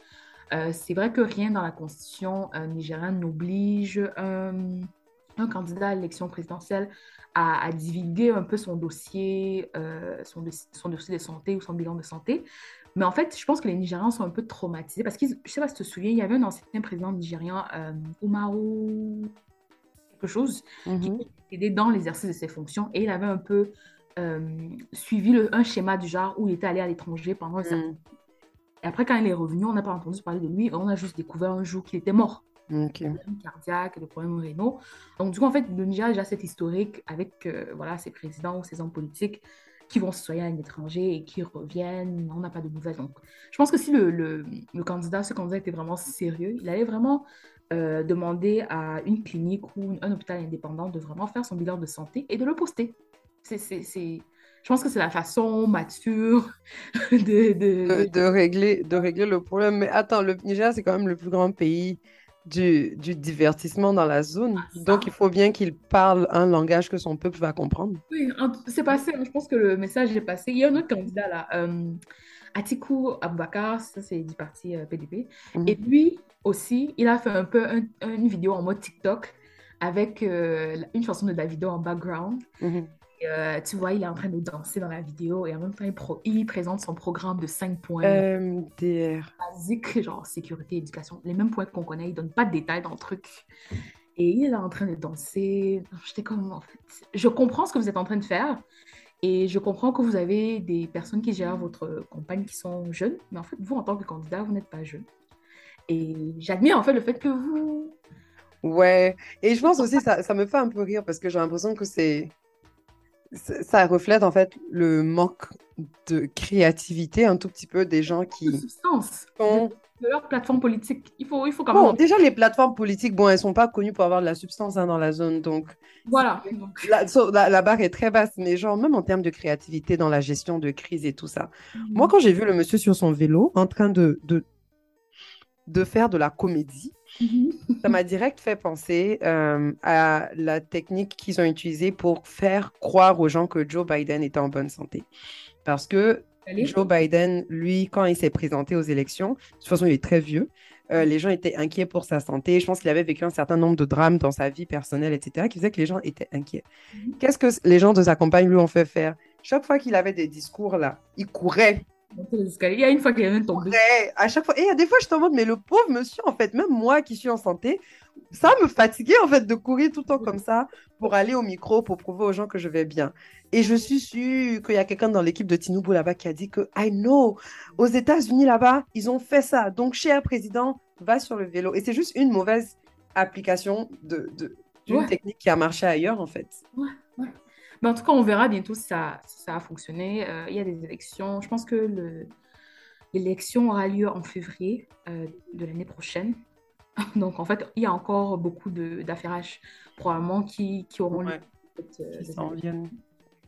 C'est vrai que rien dans la constitution nigériane n'oblige un, candidat à l'élection présidentielle à, à divulguer un peu son dossier, euh, son, dossier- son dossier de santé ou son bilan de santé. Mais en fait, je pense que les Nigérians sont un peu traumatisés parce que, je ne sais pas si tu te souviens, il y avait un ancien président nigérian, euh, Umaru quelque chose, qui Mhm. était aidé dans l'exercice de ses fonctions et il avait un peu euh, suivi le- un schéma du genre où il était allé à l'étranger pendant un certain Mm. Et après, quand il est revenu, on n'a pas entendu parler de lui. On a juste découvert un jour qu'il était mort. Ok. Des problèmes cardiaques, des problèmes rénaux. Donc, du coup, en fait, le Niger a déjà cet historique avec euh, voilà, ses présidents ou ses hommes politiques qui vont se soigner à l'étranger et qui reviennent. On n'a pas de nouvelles. Donc, je pense que si le, candidat, ce candidat était vraiment sérieux, il allait vraiment euh, demander à une clinique ou un hôpital indépendant de vraiment faire son bilan de santé et de le poster. C'est, c'est, c'est... Je pense que c'est la façon mature de, de- de régler, de régler le problème. Mais attends, le Niger, c'est quand même le plus grand pays du, du divertissement dans la zone. ça. Donc, il faut bien qu'il parle un langage que son peuple va comprendre. Oui, c'est passé. Je pense que le message est passé. Il y a un autre candidat là, euh, Atiku Abubakar, ça c'est du parti euh, PDP. Mhm. Et lui aussi, il a fait un peu un- une vidéo en mode TikTok avec euh, une chanson de Davido en background. Mhm. Euh, tu vois, il est en train de danser dans la vidéo et en même temps, il, pro- il présente son programme de 5 points MDR. basiques, genre sécurité, éducation, les mêmes points qu'on connaît. Il donne pas de détails dans le truc. Et il est en train de danser. J'étais comme, en fait, je comprends ce que vous êtes en train de faire. Et je comprends que vous avez des personnes qui gèrent votre campagne qui sont jeunes. Mais en fait, vous, en tant que candidat, vous n'êtes pas jeune. Et j'admire en fait le fait que vous... Ouais. Et je pense aussi, ça, ça me fait un peu rire parce que j'ai l'impression que c'est. Ça reflète en fait le manque de créativité un tout petit peu des gens de qui substance sont. de leur plateforme politique. Il faut, il faut quand Bon, même... déjà, les plateformes politiques, bon, elles sont pas connues pour avoir de la substance hein, dans la zone. Donc, Voilà. Donc, la, so- la, la barre est très basse. Mais genre, même en termes de créativité dans la gestion de crise et tout ça. Moi, quand j'ai vu le monsieur sur son vélo en train de, de, de faire de la comédie, Mhm. Ça m'a direct fait penser euh, à la technique qu'ils ont utilisée pour faire croire aux gens que Joe Biden était en bonne santé. Parce que Allez. Joe Biden, lui, quand il s'est présenté aux élections, de toute façon, il est très vieux. euh, les gens étaient inquiets pour sa santé. Je pense qu'il avait vécu un certain nombre de drames dans sa vie personnelle, etc., qui faisait que les gens étaient inquiets. Mhm. Qu'est-ce que les gens de sa campagne lui ont fait faire? Chaque fois qu'il avait des discours là, il courait. Il y a une fois qu'il est même tombé. Ouais, à chaque fois. Et il y a des fois, je te demande, mais le pauvre monsieur, en fait, même moi qui suis en santé, ça me fatiguait, en fait, de courir tout le temps comme ça pour aller au micro, pour prouver aux gens que je vais bien. Et je suis sûre qu'il y a quelqu'un dans l'équipe de Tinubu là-bas qui a dit que, I know, aux États-Unis là-bas, ils ont fait ça. Donc, cher président, va sur le vélo. Et c'est juste une mauvaise application de, de- d'une Ouais. technique qui a marché ailleurs, en fait. Mais en tout cas, on verra bientôt si ça, si ça a fonctionné. Euh, il y a des élections. Je pense que le- l'élection aura lieu en février euh, de l'année prochaine. Donc, en fait, il y a encore beaucoup de- d'affairages probablement qui, qui auront lieu. Ouais. euh, Qui viennent.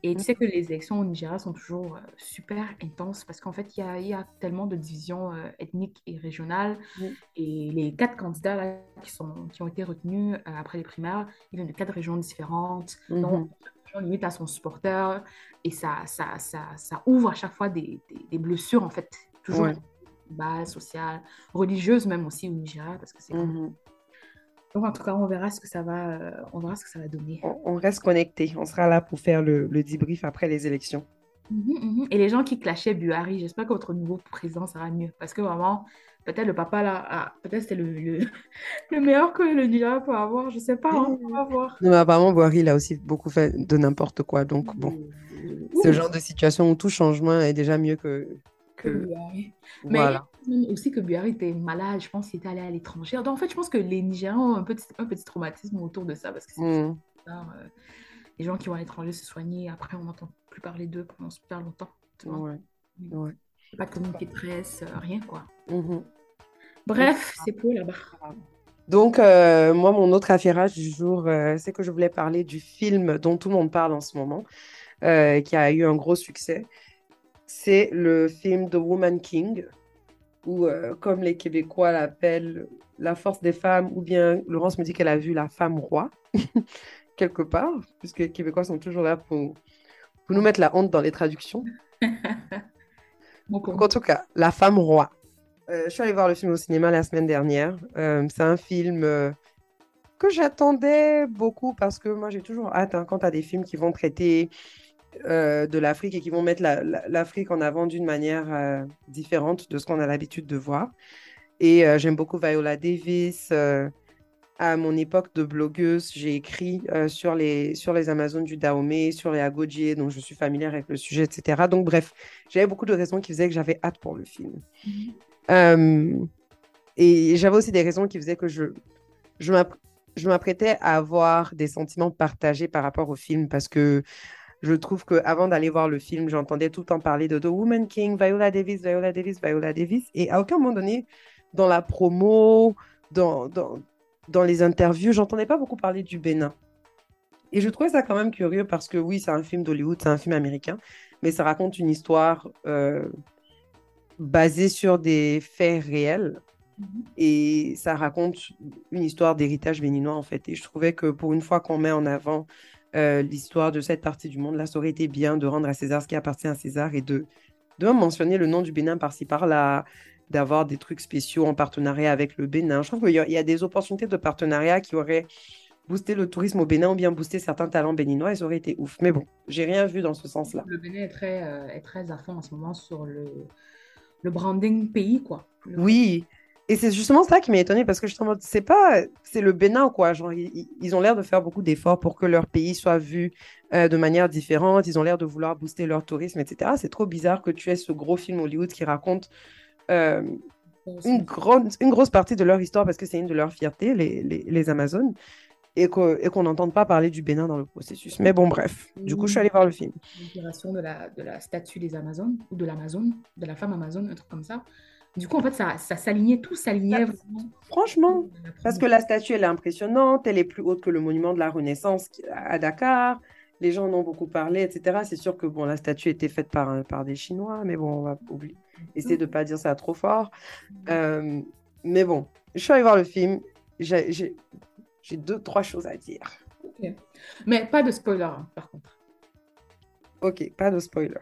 Et tu sais que les élections au Nigeria sont toujours super intenses parce qu'en fait, il y y a tellement de divisions euh, ethniques et régionales. Oui. Et les quatre candidats là, qui, sont, qui ont été retenus euh, après les primaires, ils viennent de quatre régions différentes. Mhm. Donc, limite à son supporter. Et ça, ça, ça, ça ouvre à chaque fois des, des, des blessures, en fait. Toujours Ouais. base sociale, religieuse même aussi au Nigeria. Parce que c'est comme- Mhm. Donc, en tout cas, on verra ce que ça va, euh, on verra ce que ça va donner. On, on reste connecté. On sera là pour faire le, le debrief après les élections. Mhm, mhm. Et les gens qui clashaient Buhari, j'espère que votre nouveau président sera mieux. Parce que vraiment, peut-être le papa là, ah, peut-être c'était le, le, le meilleur que le Nigeria peut avoir. Je sais pas, hein, on va voir. Non, mais apparemment, Boari, il a aussi beaucoup fait de n'importe quoi. Donc, bon, Ouh, ce genre de situation où tout changement est déjà mieux que. que que... Buhari. Mais Voilà. même aussi que Buhari était malade, je pense qu'il était allé à l'étranger. Donc, en fait, je pense que les Nigérians ont un petit, un petit traumatisme autour de ça. Parce que c'est Mm. les gens qui vont à l'étranger se soigner, après, on n'entend plus parler d'eux pendant super longtemps. Ouais. Ouais. Pas de communiqué de presse, euh, rien quoi. Mhm. Bref, c'est pour là-bas. Donc, euh, moi, mon autre affairage du jour, euh, c'est que je voulais parler du film dont tout le monde parle en ce moment, euh, qui a eu un gros succès. C'est le film The Woman King, ou comme les Québécois l'appellent, La force des femmes, ou bien Laurence me dit qu'elle a vu La femme roi, quelque part, puisque les Québécois sont toujours là pour, pour nous mettre la honte dans les traductions. Donc, en tout cas, La femme roi. Euh, je suis allée voir le film au cinéma la semaine dernière. Euh, c'est un film euh, que j'attendais beaucoup parce que moi, j'ai toujours hâte hein, quand tu des films qui vont traiter de l'Afrique et qui vont mettre la- la- l'Afrique en avant d'une manière différente de ce qu'on a l'habitude de voir. Et j'aime beaucoup Viola Davis. à mon époque de blogueuse, j'ai écrit sur les, sur les Amazones du Dahomey, sur les Agodjié, donc je suis familière avec le sujet, etc. Donc bref, j'avais beaucoup de raisons qui faisaient que j'avais hâte pour le film. Mhm. Et j'avais aussi des raisons qui faisaient que je, je m'app- je m'apprêtais à avoir des sentiments partagés par rapport au film parce que je trouve qu'avant d'aller voir le film, j'entendais tout le temps parler de The Woman King, Viola Davis, Viola Davis, Viola Davis. Et à aucun moment donné, dans la promo, dans, dans, dans les interviews, j'entendais pas beaucoup parler du Bénin. Et je trouvais ça quand même curieux parce que oui, c'est un film d'Hollywood, c'est un film américain, mais ça raconte une histoire euh, basée sur des faits réels. Mhm. Et ça raconte une histoire d'héritage béninois, en fait. Et je trouvais que pour une fois qu'on met en avant euh, l'histoire de cette partie du monde, là, ça aurait été bien de rendre à César ce qui appartient à César et de, de mentionner le nom du Bénin par-ci par-là, d'avoir des trucs spéciaux en partenariat avec le Bénin. Je trouve qu'il y, a- il y a des opportunités de partenariat qui auraient boosté le tourisme au Bénin ou bien boosté certains talents béninois et ça aurait été ouf. Mais bon, j'ai rien vu dans ce sens-là. Le Bénin est très, euh, est très à fond en ce moment sur le, le branding pays, quoi. Le- Oui, et c'est justement ça qui m'a étonnée parce que je suis en mode, c'est pas, c'est le Bénin quoi. Genre, ils, ont l'air de faire beaucoup d'efforts pour que leur pays soit vu euh, de manière différente. Ils ont l'air de vouloir booster leur tourisme, etc. C'est trop bizarre que tu aies ce gros film Hollywood qui raconte euh, une grande, une grosse partie de leur histoire parce que c'est une de leurs fiertés, les, les, les Amazones, et qu'on n'entende pas parler du Bénin dans le processus. Mais bon, bref. Du coup, je suis allée voir le film. L'inspiration de la, de la statue des Amazones, ou de l'Amazone, de la femme Amazone, un truc comme ça. Du coup, en fait, ça, ça s'alignait, tout s'alignait. Franchement, Parce que la statue, elle est impressionnante, elle est plus haute que le monument de la Renaissance à Dakar. Les gens en ont beaucoup parlé, etc. C'est sûr que bon, la statue était faite par, des Chinois, mais bon, on va oublier. Essayer de ne pas dire ça trop fort. Euh, mais bon, je suis allée voir le film. J'ai deux, trois choses à dire. Mais pas de spoiler, hein, par contre. Ok, pas de spoiler.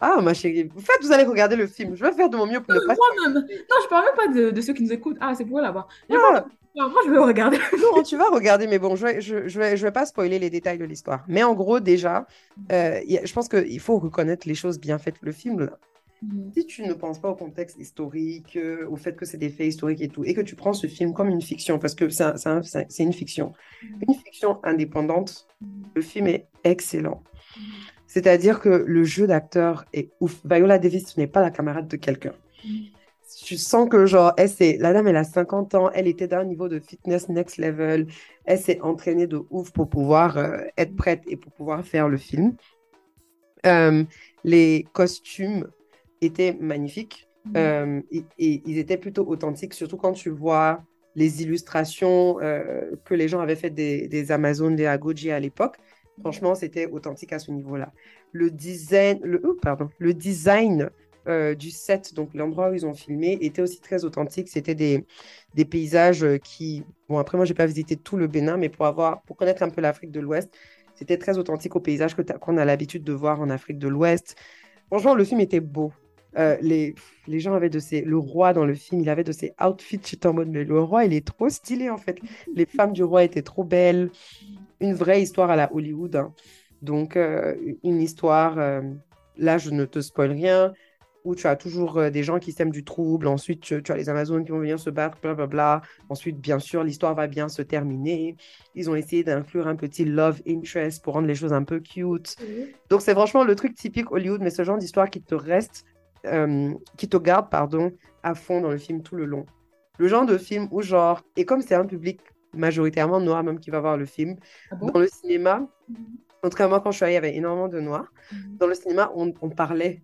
Ah, ma chérie, en fait, vous allez regarder le film. Je vais faire de mon mieux pour ne pas. Moi-même. Non, je parle même pas de, de ceux qui nous écoutent. Ah, c'est pour là-bas. Ah. Moi, je vais regarder. Non, tu vas regarder, mais bon, je vais, je, je vais, je vais pas spoiler les détails de l'histoire. Mais en gros, déjà, euh, y a- je pense qu'il faut reconnaître les choses bien faites. Le film, si tu ne penses pas au contexte historique, euh, au fait que c'est des faits historiques et tout, et que tu prends ce film comme une fiction, parce que c'est un- c'est un- c'est c'est une fiction, une fiction indépendante, le film est excellent. C'est-à-dire que le jeu d'acteur est ouf. Viola Davis, ce n'est pas la camarade de quelqu'un. Tu sens que, genre, elle, la dame, elle a 50 ans, elle était d'un niveau de fitness next level, elle s'est entraînée de ouf pour pouvoir euh, être prête et pour pouvoir faire le film. Euh, les costumes étaient magnifiques euh, et, et ils étaient plutôt authentiques, surtout quand tu vois les illustrations euh, que les gens avaient faites des, des Amazones, des Agoji à l'époque. Franchement, c'était authentique à ce niveau-là. Le design, le, oh, pardon, le design euh, du set, donc l'endroit où ils ont filmé, était aussi très authentique. C'était des, des paysages qui... Bon, après, moi, j'ai pas visité tout le Bénin, mais pour, avoir, pour connaître un peu l'Afrique de l'Ouest, c'était très authentique aux paysages que qu'on a l'habitude de voir en Afrique de l'Ouest. Franchement, le film était beau. Euh, les, les gens avaient de ces... Le roi dans le film, il avait de ses outfits. J'étais en mode, mais le roi, il est trop stylé, en fait. Les femmes du roi étaient trop belles. Une vraie histoire à la Hollywood. hein. Donc, euh, une histoire... euh, Là, je ne te spoil rien où tu as toujours des gens qui sèment du trouble. Ensuite, tu, tu as les Amazones qui vont venir se battre, blablabla. Ensuite, bien sûr, l'histoire va bien se terminer. Ils ont essayé d'inclure un petit love interest pour rendre les choses un peu cute. Donc, c'est franchement le truc typique Hollywood, mais ce genre d'histoire qui te reste, euh, qui te garde, pardon, à fond dans le film tout le long. Le genre de film où, genre, et comme c'est un public majoritairement noir même qui va voir le film, Ah bon? dans le cinéma, contrairement quand je suis allée, il y avait énormément de noirs. Mhm. Dans le cinéma, on, on parlait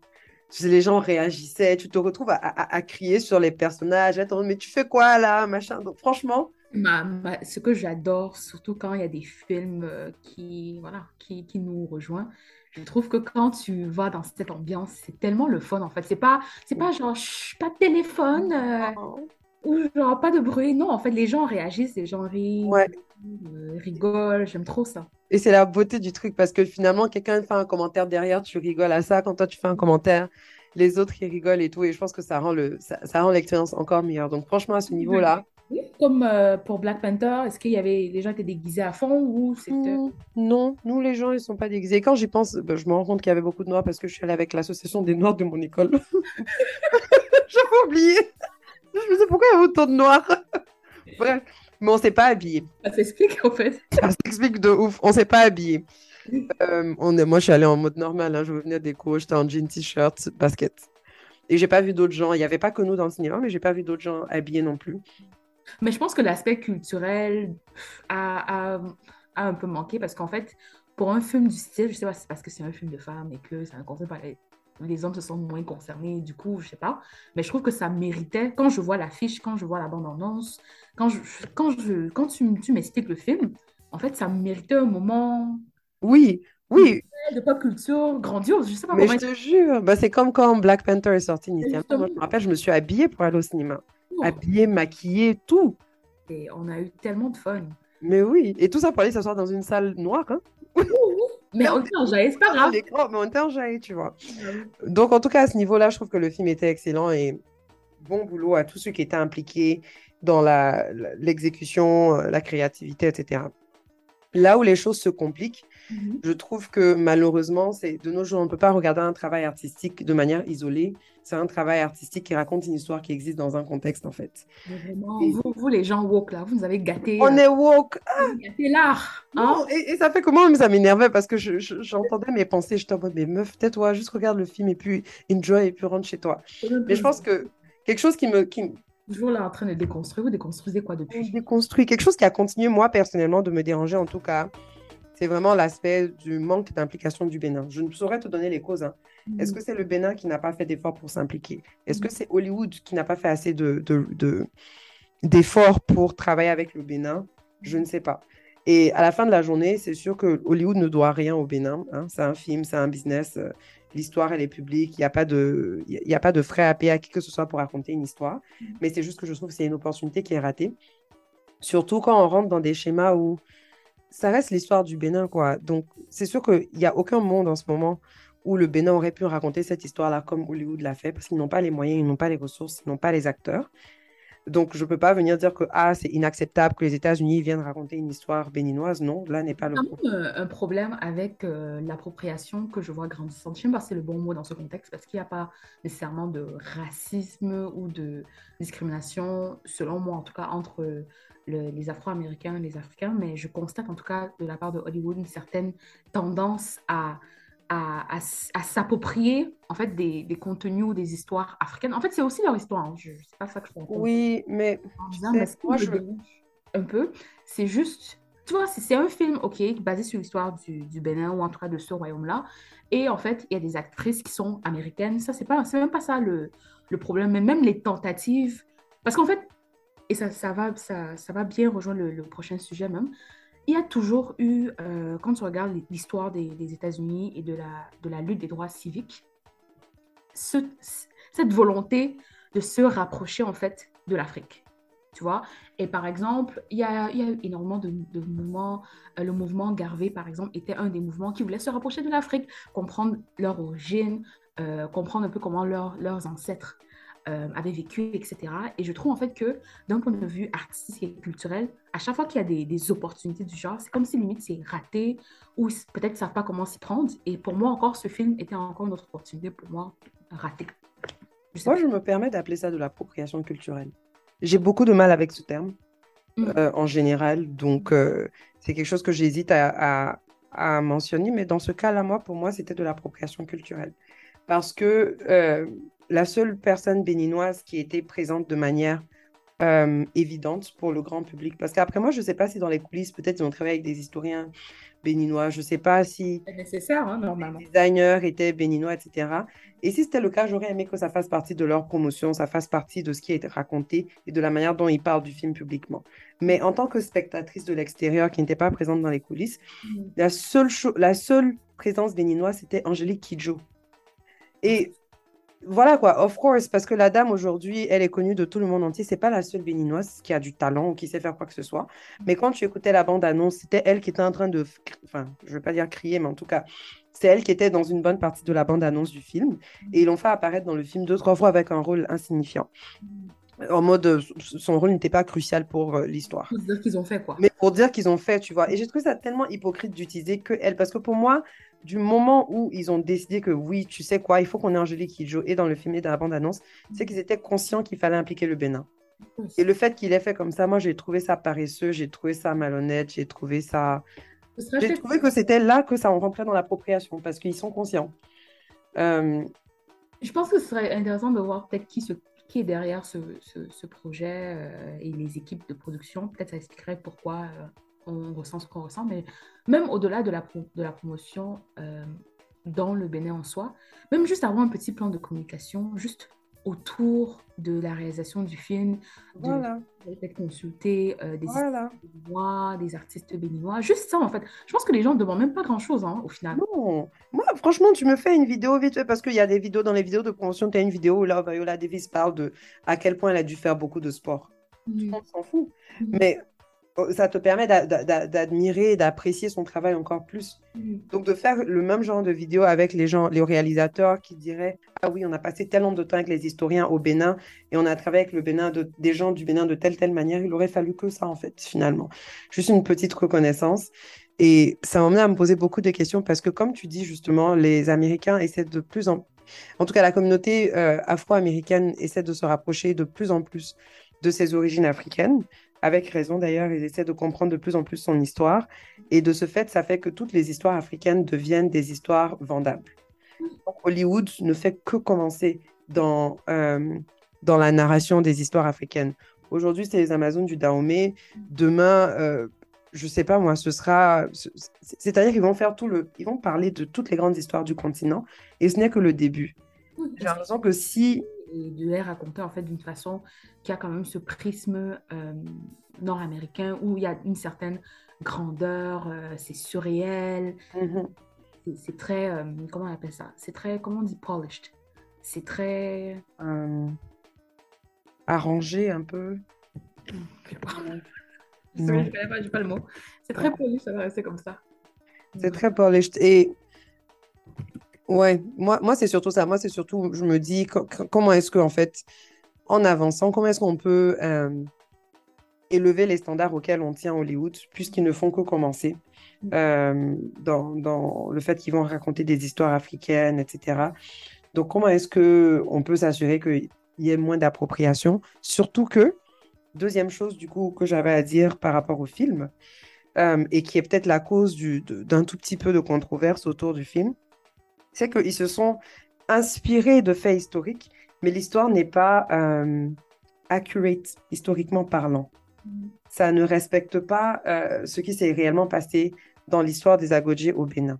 les gens réagissaient, tu te retrouves à, crier sur les personnages, attends, mais tu fais quoi là, machin. Donc franchement. ce que j'adore, surtout quand il y a des films euh, qui, voilà, qui, qui nous rejoignent, je trouve que quand tu vas dans cette ambiance, c'est tellement le fun en fait. C'est pas, c'est pas genre, pas de téléphone euh, ou genre pas de bruit. Non, en fait, les gens réagissent, les gens rient, euh, rigolent. J'aime trop ça. Et c'est la beauté du truc parce que finalement, quelqu'un fait un commentaire derrière, tu rigoles à ça. Quand toi, tu fais un commentaire, les autres, ils rigolent et tout. Et je pense que ça rend, le, ça, ça rend l'expérience encore meilleure. Donc, franchement, à ce niveau-là, comme euh, pour Black Panther, est-ce qu'il y avait les gens qui étaient déguisés à fond ou c'était... Hmm, non, nous les gens ils sont pas déguisés. Quand j'y pense, ben, je me rends compte qu'il y avait beaucoup de noirs parce que je suis allée avec l'association des noirs de mon école. J'avais oublié. Je me disais pourquoi il y a autant de noirs? Bref, mais on s'est pas habillés. Ça s'explique en fait. Ça s'explique de ouf. On s'est pas habillés. Euh, on est... Moi je suis allée en mode normal. Hein. Je venais des cours, j'étais en jean t-shirt, basket. Et j'ai pas vu d'autres gens. Il n'y avait pas que nous dans le cinéma, mais j'ai pas vu d'autres gens habillés non plus. Mais je pense que l'aspect culturel a, a, un peu manqué parce qu'en fait, pour un film du style, je sais pas si c'est parce que c'est un film de femmes et que c'est un concept les, les hommes se sont moins concernés, du coup, je sais pas. Mais je trouve que ça méritait, quand je vois l'affiche, quand je vois la bande-annonce, quand, je, quand, je, quand tu, tu m'expliques le film, en fait, ça méritait un moment. Oui, oui. De pop culture grandiose, je sais pas Mais je te jure, bah, c'est comme quand Black Panther est sorti initialement. Je me rappelle, je me suis habillée pour aller au cinéma habillé, maquillé, tout. Et on a eu tellement de fun. Mais oui, et tout ça pour aller s'asseoir dans une salle noire. Hein mais on était en c'est pas grave. mais on était en tu vois. Donc, en tout cas, à ce niveau-là, je trouve que le film était excellent et bon boulot à tous ceux qui étaient impliqués dans l'exécution, la, la créativité, etc. Là où les choses se compliquent, mhm. je trouve que malheureusement, c'est de nos jours, on ne peut pas regarder un travail artistique de manière isolée. C'est un travail artistique qui raconte une histoire qui existe dans un contexte, en fait. vous, les gens woke, là, vous nous avez gâté. On est woke. Ah gâté l'art. Hein? et, ça fait comment ça m'énervait parce que j'entendais mes pensées. Je en mode, mais meuf, tais-toi, juste regarde le film et puis enjoy et puis rentre chez toi. Mais je pense que quelque chose qui me, qui, toujours là en train de déconstruire. Vous déconstruisez quoi depuis? Déconstruire. Quelque chose qui a continué, moi, personnellement, de me déranger, en tout cas, c'est vraiment l'aspect du manque d'implication du Bénin. Je ne saurais te donner les causes. Hein. Mm. Est-ce que c'est le Bénin qui n'a pas fait d'efforts pour s'impliquer? Est-ce que mm. c'est Hollywood qui n'a pas fait assez de, d'efforts pour travailler avec le Bénin? Je ne sais pas. Et à la fin de la journée, c'est sûr que Hollywood ne doit rien au Bénin. Hein. C'est un film, c'est un business. Euh, l'histoire, elle est publique. Il n'y a, pas de, il a pas de frais à payer à qui que ce soit pour raconter une histoire. Mm. Mais c'est juste que je trouve que c'est une opportunité qui est ratée. Surtout quand on rentre dans des schémas où ça reste l'histoire du Bénin, quoi. Donc, c'est sûr qu'il n'y a aucun monde en ce moment où le Bénin aurait pu raconter cette histoire-là comme Hollywood l'a fait, parce qu'ils n'ont pas les moyens, ils n'ont pas les ressources, ils n'ont pas les acteurs. Donc, je ne peux pas venir dire que ah, c'est inacceptable que les États-Unis viennent raconter une histoire béninoise. Non, là n'est pas le problème. Euh, un problème avec euh, l'appropriation que je vois grandissante. Je ne sais pas si c'est le bon mot dans ce contexte, parce qu'il n'y a pas nécessairement de racisme ou de discrimination, selon moi en tout cas, entre les Afro-Américains et les Africains, mais je constate en tout cas de la part de Hollywood une certaine tendance à à, s'approprier en fait des, des, contenus ou des histoires africaines. En fait, c'est aussi leur histoire. Hein. Je, c'est pas ça que je comprends. Oui, mais moi je un peu, c'est juste, tu vois, c'est un film ok basé sur l'histoire du, du, Bénin ou en tout cas de ce royaume-là. Et en fait, il y a des actrices qui sont américaines. Ça, c'est pas, c'est même pas ça le, le problème. Mais même les tentatives, parce qu'en fait, et ça, ça va, ça, ça va bien rejoindre le, le prochain sujet même il y a toujours eu, euh, quand tu regardes l'histoire des, États-Unis et de la, de lutte des droits civiques, cette volonté de se rapprocher en fait de l'Afrique. Tu vois? Et par exemple, il y a, a énormément de, mouvements. Euh, le mouvement Garvey, par exemple, était un des mouvements qui voulait se rapprocher de l'Afrique, comprendre leur origine, euh, comprendre un peu comment leurs ancêtres euh, avait vécu, etc. Et je trouve en fait que d'un point de vue artistique et culturel, à chaque fois qu'il y a des, des opportunités du genre, c'est comme si limite c'est raté ou peut-être ils ne savent pas comment s'y prendre. Et pour moi encore, ce film était encore une autre opportunité pour moi ratée. moi, je me permets d'appeler ça de l'appropriation culturelle. J'ai beaucoup de mal avec ce terme mm. euh, en général, donc euh, c'est quelque chose que j'hésite à, à, à, mentionner, mais dans ce cas-là, moi, pour moi, c'était de l'appropriation culturelle. Parce que la seule personne béninoise qui était présente de manière euh, évidente pour le grand public. Parce qu'après moi, je ne sais pas si dans les coulisses, peut-être ils ont travaillé avec des historiens béninois. Je ne sais pas si C'est nécessaire, hein, normalement. les designers étaient béninois, etc. Et si c'était le cas, j'aurais aimé que ça fasse partie de leur promotion, ça fasse partie de ce qui est raconté et de la manière dont ils parlent du film publiquement. Mais en tant que spectatrice de l'extérieur qui n'était pas présente dans les coulisses, Mm. la seule, la seule présence béninoise, c'était Angélique Kidjo. Et voilà quoi, of course, parce que la dame aujourd'hui, elle est connue de tout le monde entier. C'est pas la seule béninoise qui a du talent ou qui sait faire quoi que ce soit. Mais quand tu écoutais la bande-annonce, c'était elle qui était en train de, enfin, je vais pas dire crier, mais en tout cas, c'est elle qui était dans une bonne partie de la bande-annonce du film. Et ils l'ont fait apparaître dans le film deux, trois fois avec un rôle insignifiant. En mode, euh, son rôle n'était pas crucial pour euh, l'histoire. Se dire qu'ils ont fait quoi. Mais pour dire qu'ils ont fait, tu vois. Et j'ai trouvé ça tellement hypocrite d'utiliser que elle. Parce que pour moi, du moment où ils ont décidé que oui, tu sais quoi, il faut qu'on ait Angélique Kidjo et dans le film et dans la bande-annonce, c'est qu'ils étaient conscients qu'il fallait impliquer le Bénin. Et le fait qu'il ait fait comme ça, moi, j'ai trouvé ça paresseux, j'ai trouvé ça malhonnête, j'ai trouvé ça... J'ai trouvé que c'était là que ça rentrait dans l'appropriation, parce qu'ils sont conscients. Euh, Je pense que ce serait intéressant de voir peut-être qui, se- qui est derrière ce, ce- ce projet euh, et les équipes de production. Peut-être ça expliquerait pourquoi euh, on ressent ce qu'on ressent. Mais même au-delà de la, pro- de la promotion euh, dans le Bénin en soi, même juste avoir un petit plan de communication, juste autour de la réalisation du film, de voilà, peut-être consulter euh, des voilà. béninois, des artistes béninois, juste ça en fait. Je pense que les gens ne demandent même pas grand-chose hein, au final. Non, moi, franchement, tu me fais une vidéo vite fait, parce qu'il y a des vidéos, dans les vidéos de promotion, tu as une vidéo où là, Viola Davis parle de à quel point elle a dû faire beaucoup de sport. Mhm. on s'en fout. Mais ça te permet d'a- d'a- d'admirer et d'apprécier son travail encore plus. Mhm. Donc de faire le même genre de vidéo avec les gens, les réalisateurs qui diraient Ah oui, on a passé tellement de temps avec les historiens au Bénin et on a travaillé avec le Bénin de, des gens du Bénin de telle telle manière, il aurait fallu que ça en fait, finalement. Juste une petite reconnaissance. Et ça m'emmène à me poser beaucoup de questions parce que comme tu dis justement, les Américains essaient de plus en en tout cas, la communauté euh, afro-américaine essaie de se rapprocher de plus en plus de ses origines africaines. Avec raison d'ailleurs, ils essaient de comprendre de plus en plus son histoire. Et de ce fait, ça fait que toutes les histoires africaines deviennent des histoires vendables. Hollywood ne fait que commencer dans, euh, dans la narration des histoires africaines. Aujourd'hui, c'est les Amazones du Dahomey. Demain, euh, je sais pas moi, ce sera. ce- C'est-à-dire qu'ils vont faire tout le. Ils vont parler de toutes les grandes histoires du continent. Et ce n'est que le début. J'ai l'impression que si. Et de les raconter en fait d'une façon qui a quand même ce prisme euh, nord-américain où il y a une certaine grandeur, euh, c'est surréel, Mhm. c'est- c'est très, euh, comment on appelle ça? C'est très, comment on dit polished? C'est très... arrangé un peu. Je sais pas. Je connais pas, pas le mot. C'est très poli, ça va rester comme ça. C'est très polished. Et ouais, moi, moi c'est surtout ça. Moi, c'est surtout, je me dis, co- co- comment est-ce qu'en fait, en avançant, comment est-ce qu'on peut euh, élever les standards auxquels on tient Hollywood, puisqu'ils ne font que commencer euh, dans, dans le fait qu'ils vont raconter des histoires africaines, etc. Donc, comment est-ce que on peut s'assurer qu'il y ait moins d'appropriation? Surtout que, deuxième chose, du coup, que j'avais à dire par rapport au film, euh, et qui est peut-être la cause du- d'un tout petit peu de controverse autour du film, c'est qu'ils se sont inspirés de faits historiques, mais l'histoire n'est pas euh, accurate historiquement parlant. Ça ne respecte pas euh, ce qui s'est réellement passé dans l'histoire des Agodjés au Bénin.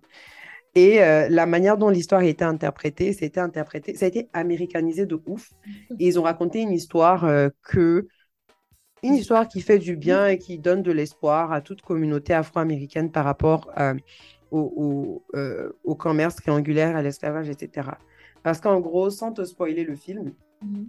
Et euh, la manière dont l'histoire a été interprétée, ça a été interprété, ça a été américanisé de ouf. Et ils ont raconté une histoire que une histoire qui fait du bien et qui donne de l'espoir à toute communauté afro-américaine par rapport euh, au, au, euh, au commerce triangulaire, à l'esclavage, etc. Parce qu'en gros, sans te spoiler le film, Mhm.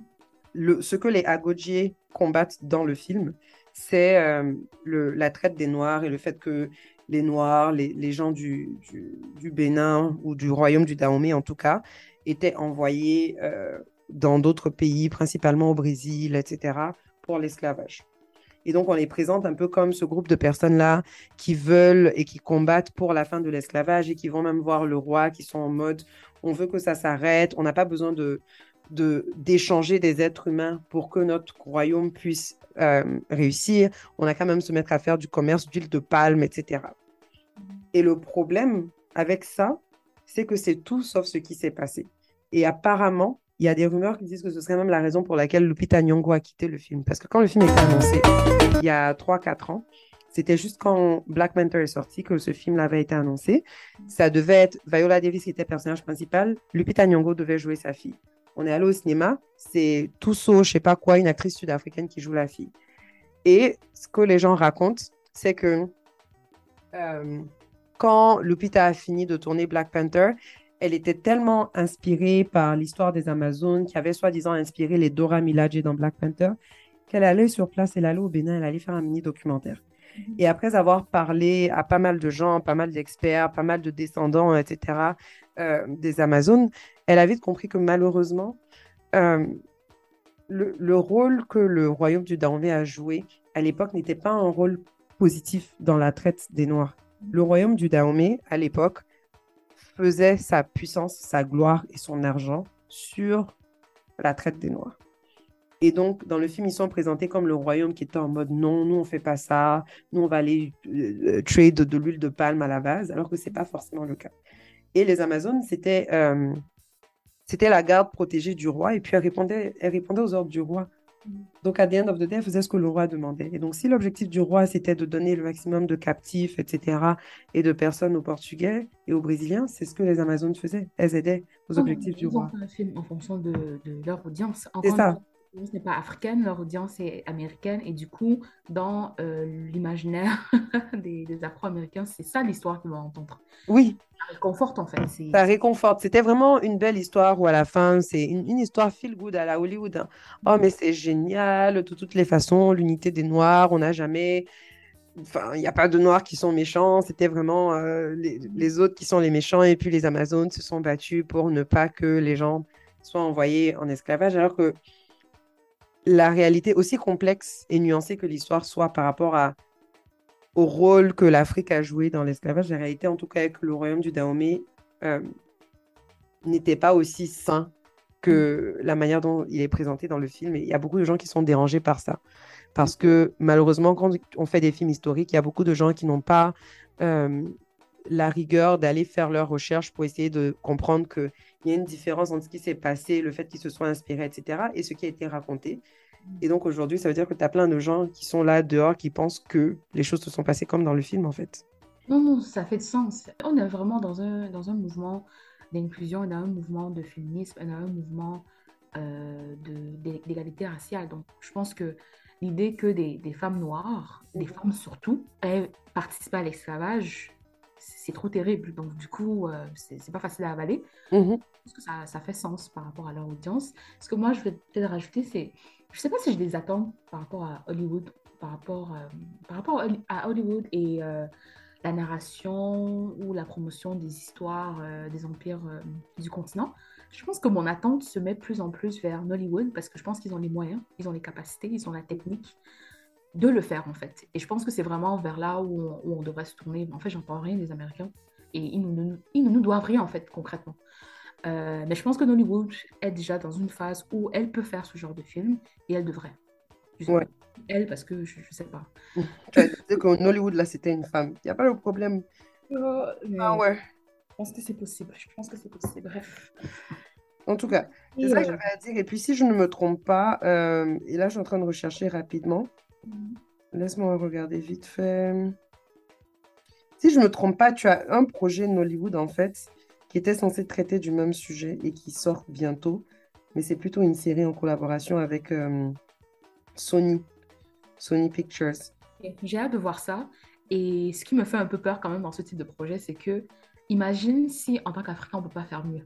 le, ce que les Agodjiers combattent dans le film, c'est euh, le- la traite des Noirs et le fait que les Noirs, les, les gens du, du, du Bénin ou du royaume du Dahomey en tout cas, étaient envoyés euh, dans d'autres pays, principalement au Brésil, etc., pour l'esclavage. Et donc, on les présente un peu comme ce groupe de personnes-là qui veulent et qui combattent pour la fin de l'esclavage et qui vont même voir le roi, qui sont en mode, on veut que ça s'arrête, on n'a pas besoin de, d'échanger des êtres humains pour que notre royaume puisse euh, réussir. On a quand même se mettre à faire du commerce d'huile de palme, etc. Et le problème avec ça, c'est que c'est tout sauf ce qui s'est passé. Et apparemment, il y a des rumeurs qui disent que ce serait même la raison pour laquelle Lupita Nyong'o a quitté le film. Parce que quand le film été annoncé, il y a 3-4 ans, c'était juste quand Black Panther est sorti que ce film avait été annoncé. Ça devait être Viola Davis qui était personnage principal. Lupita Nyong'o devait jouer sa fille. On est allé au cinéma. C'est Tusso, je sais pas quoi, une actrice sud-africaine qui joue la fille. Et ce que les gens racontent, c'est que euh, quand Lupita a fini de tourner Black Panther, elle était tellement inspirée par l'histoire des Amazones, qui avait soi-disant inspiré les Dora Milaje dans Black Panther, qu'elle allait sur place, elle allait au Bénin, elle allait faire un mini documentaire. Mhm. Et après avoir parlé à pas mal de gens, pas mal d'experts, pas mal de descendants, etc., euh, des Amazones, elle a vite compris que malheureusement, euh, le, rôle que le royaume du Dahomey a joué à l'époque n'était pas un rôle positif dans la traite des Noirs. Le royaume du Dahomey, à l'époque, faisait sa puissance, sa gloire et son argent sur la traite des Noirs. Et donc, dans le film, ils sont présentés comme le royaume qui était en mode non, nous, on fait pas ça, nous, on va aller euh, trade de, l'huile de palme à la base, alors que c'est pas forcément le cas. Et les Amazones, c'était euh, c'était la garde protégée du roi, et puis elle répondait aux ordres du roi. Donc, à the end of the day, elle faisait ce que le roi demandait. Et donc, si l'objectif du roi, c'était de donner le maximum de captifs, etc., et de personnes aux Portugais et aux Brésiliens, c'est ce que les Amazones faisaient. Elles aidaient aux objectifs du roi. un film en fonction de, leur audience. C'est ça n'est pas africaine, leur audience est américaine. Et du coup, dans euh, l'imaginaire des, des Afro-Américains, c'est ça l'histoire qu'ils vont entendre. Oui. Ça réconforte, en fait. Ça réconforte. C'était vraiment une belle histoire où, à la fin, c'est une, histoire feel good à la Hollywood. Hein. Oh, mais c'est génial, de toutes les façons, l'unité des Noirs, on n'a jamais. Enfin, il n'y a pas de Noirs qui sont méchants, c'était vraiment euh, les, les, autres qui sont les méchants. Et puis les Amazones se sont battus pour ne pas que les gens soient envoyés en esclavage, alors que la réalité, aussi complexe et nuancée que l'histoire soit par rapport au rôle que l'Afrique a joué dans l'esclavage, la réalité, en tout cas, que le royaume du Dahomey euh, n'était pas aussi sain que la manière dont il est présenté dans le film. Il y a beaucoup de gens qui sont dérangés par ça. Parce que malheureusement, quand on fait des films historiques, il y a beaucoup de gens qui n'ont pas euh, la rigueur d'aller faire leurs recherches pour essayer de comprendre qu'il y a une différence entre ce qui s'est passé, le fait qu'ils se soient inspirés, etc., et ce qui a été raconté. Et donc aujourd'hui, ça veut dire que tu as plein de gens qui sont là dehors, qui pensent que les choses se sont passées comme dans le film, en fait. Non, non, ça fait de sens. On est vraiment dans un, dans un mouvement d'inclusion, dans un mouvement de féminisme, dans un mouvement euh, d'égalité raciale. Donc, je pense que l'idée que des, des, femmes noires, des mhm. femmes surtout, aient participé à l'esclavage, c'est trop terrible. Donc, du coup, euh, c'est pas facile à avaler. Mm Parce que ça, ça, fait sens par rapport à leur audience. Ce que moi, je vais peut-être rajouter, c'est. Je sais pas si je les attends par rapport à Hollywood, par rapport, euh, par rapport à Hollywood et euh, la narration ou la promotion des histoires des empires du continent. Je pense que mon attente se met plus en plus vers Hollywood parce que je pense qu'ils ont les moyens, ils ont les capacités, ils ont la technique de le faire en fait. Et je pense que c'est vraiment vers là où on, devrait se tourner. En fait, j'entends rien des Américains et ils ne ils nous doivent rien en fait concrètement. Euh, mais je pense que Nollywood est déjà dans une phase où elle peut faire ce genre de film et elle devrait. ouais. Elle, parce que je, ne sais pas. Tu as dit que Nollywood, là, c'était une femme. Il n'y a pas de problème. Oh, ah ouais. Je pense que c'est possible. Je pense que c'est possible. Bref. En tout cas, c'est ça que j'avais à dire. Et puis, si je ne me trompe pas, euh, et là, je suis en train de rechercher rapidement. Laisse-moi regarder vite fait. Si je ne me trompe pas, tu as un projet Nollywood, en fait, qui était censé traiter du même sujet et qui sort bientôt. Mais c'est plutôt une série en collaboration avec euh, Sony, Sony Pictures. J'ai hâte de voir ça. Et ce qui me fait un peu peur quand même dans ce type de projet, c'est que imagine si en tant qu'Africain, on ne peut pas faire mieux.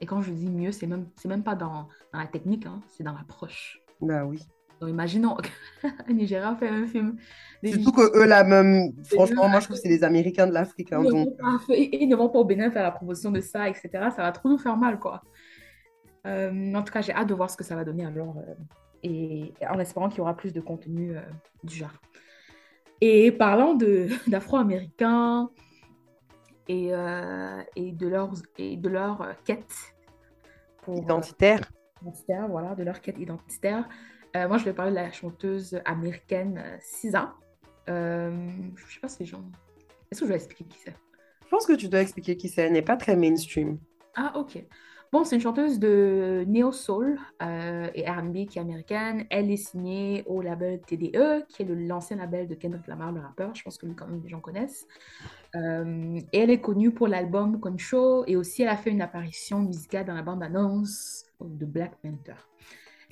Et quand je dis mieux, c'est même, même pas dans, dans la technique, hein, c'est dans l'approche. Bah oui. Imaginons Nigeria fait un film. Surtout que eux, là, même, franchement, moi, je trouve que c'est les Américains de l'Afrique. Hein, donc... Ils ne vont pas au Bénin faire la promotion de ça, etc. Ça va trop nous faire mal, quoi. Euh, en tout cas, j'ai hâte de voir ce que ça va donner alors. Euh, et en espérant qu'il y aura plus de contenu euh, du genre. Et parlant d'Afro-Américains et, et, de leur, et de leur quête pour, identitaire. identitaire, voilà, de leur quête identitaire. Euh, moi, je vais parler de la chanteuse américaine SZA. Euh, je ne sais pas si les gens. Est-ce que je vais expliquer qui c'est? Je pense que tu dois expliquer qui c'est. Elle n'est pas très mainstream. Ah, ok. Bon, c'est une chanteuse de Neo Soul euh, et R&B qui est américaine. Elle est signée au label TDE, qui est l'ancien label de Kendrick Lamar, le rappeur. Je pense que quand même les gens connaissent. Euh, et elle est connue pour l'album Control et aussi elle a fait une apparition musicale dans la bande-annonce de Black Panther.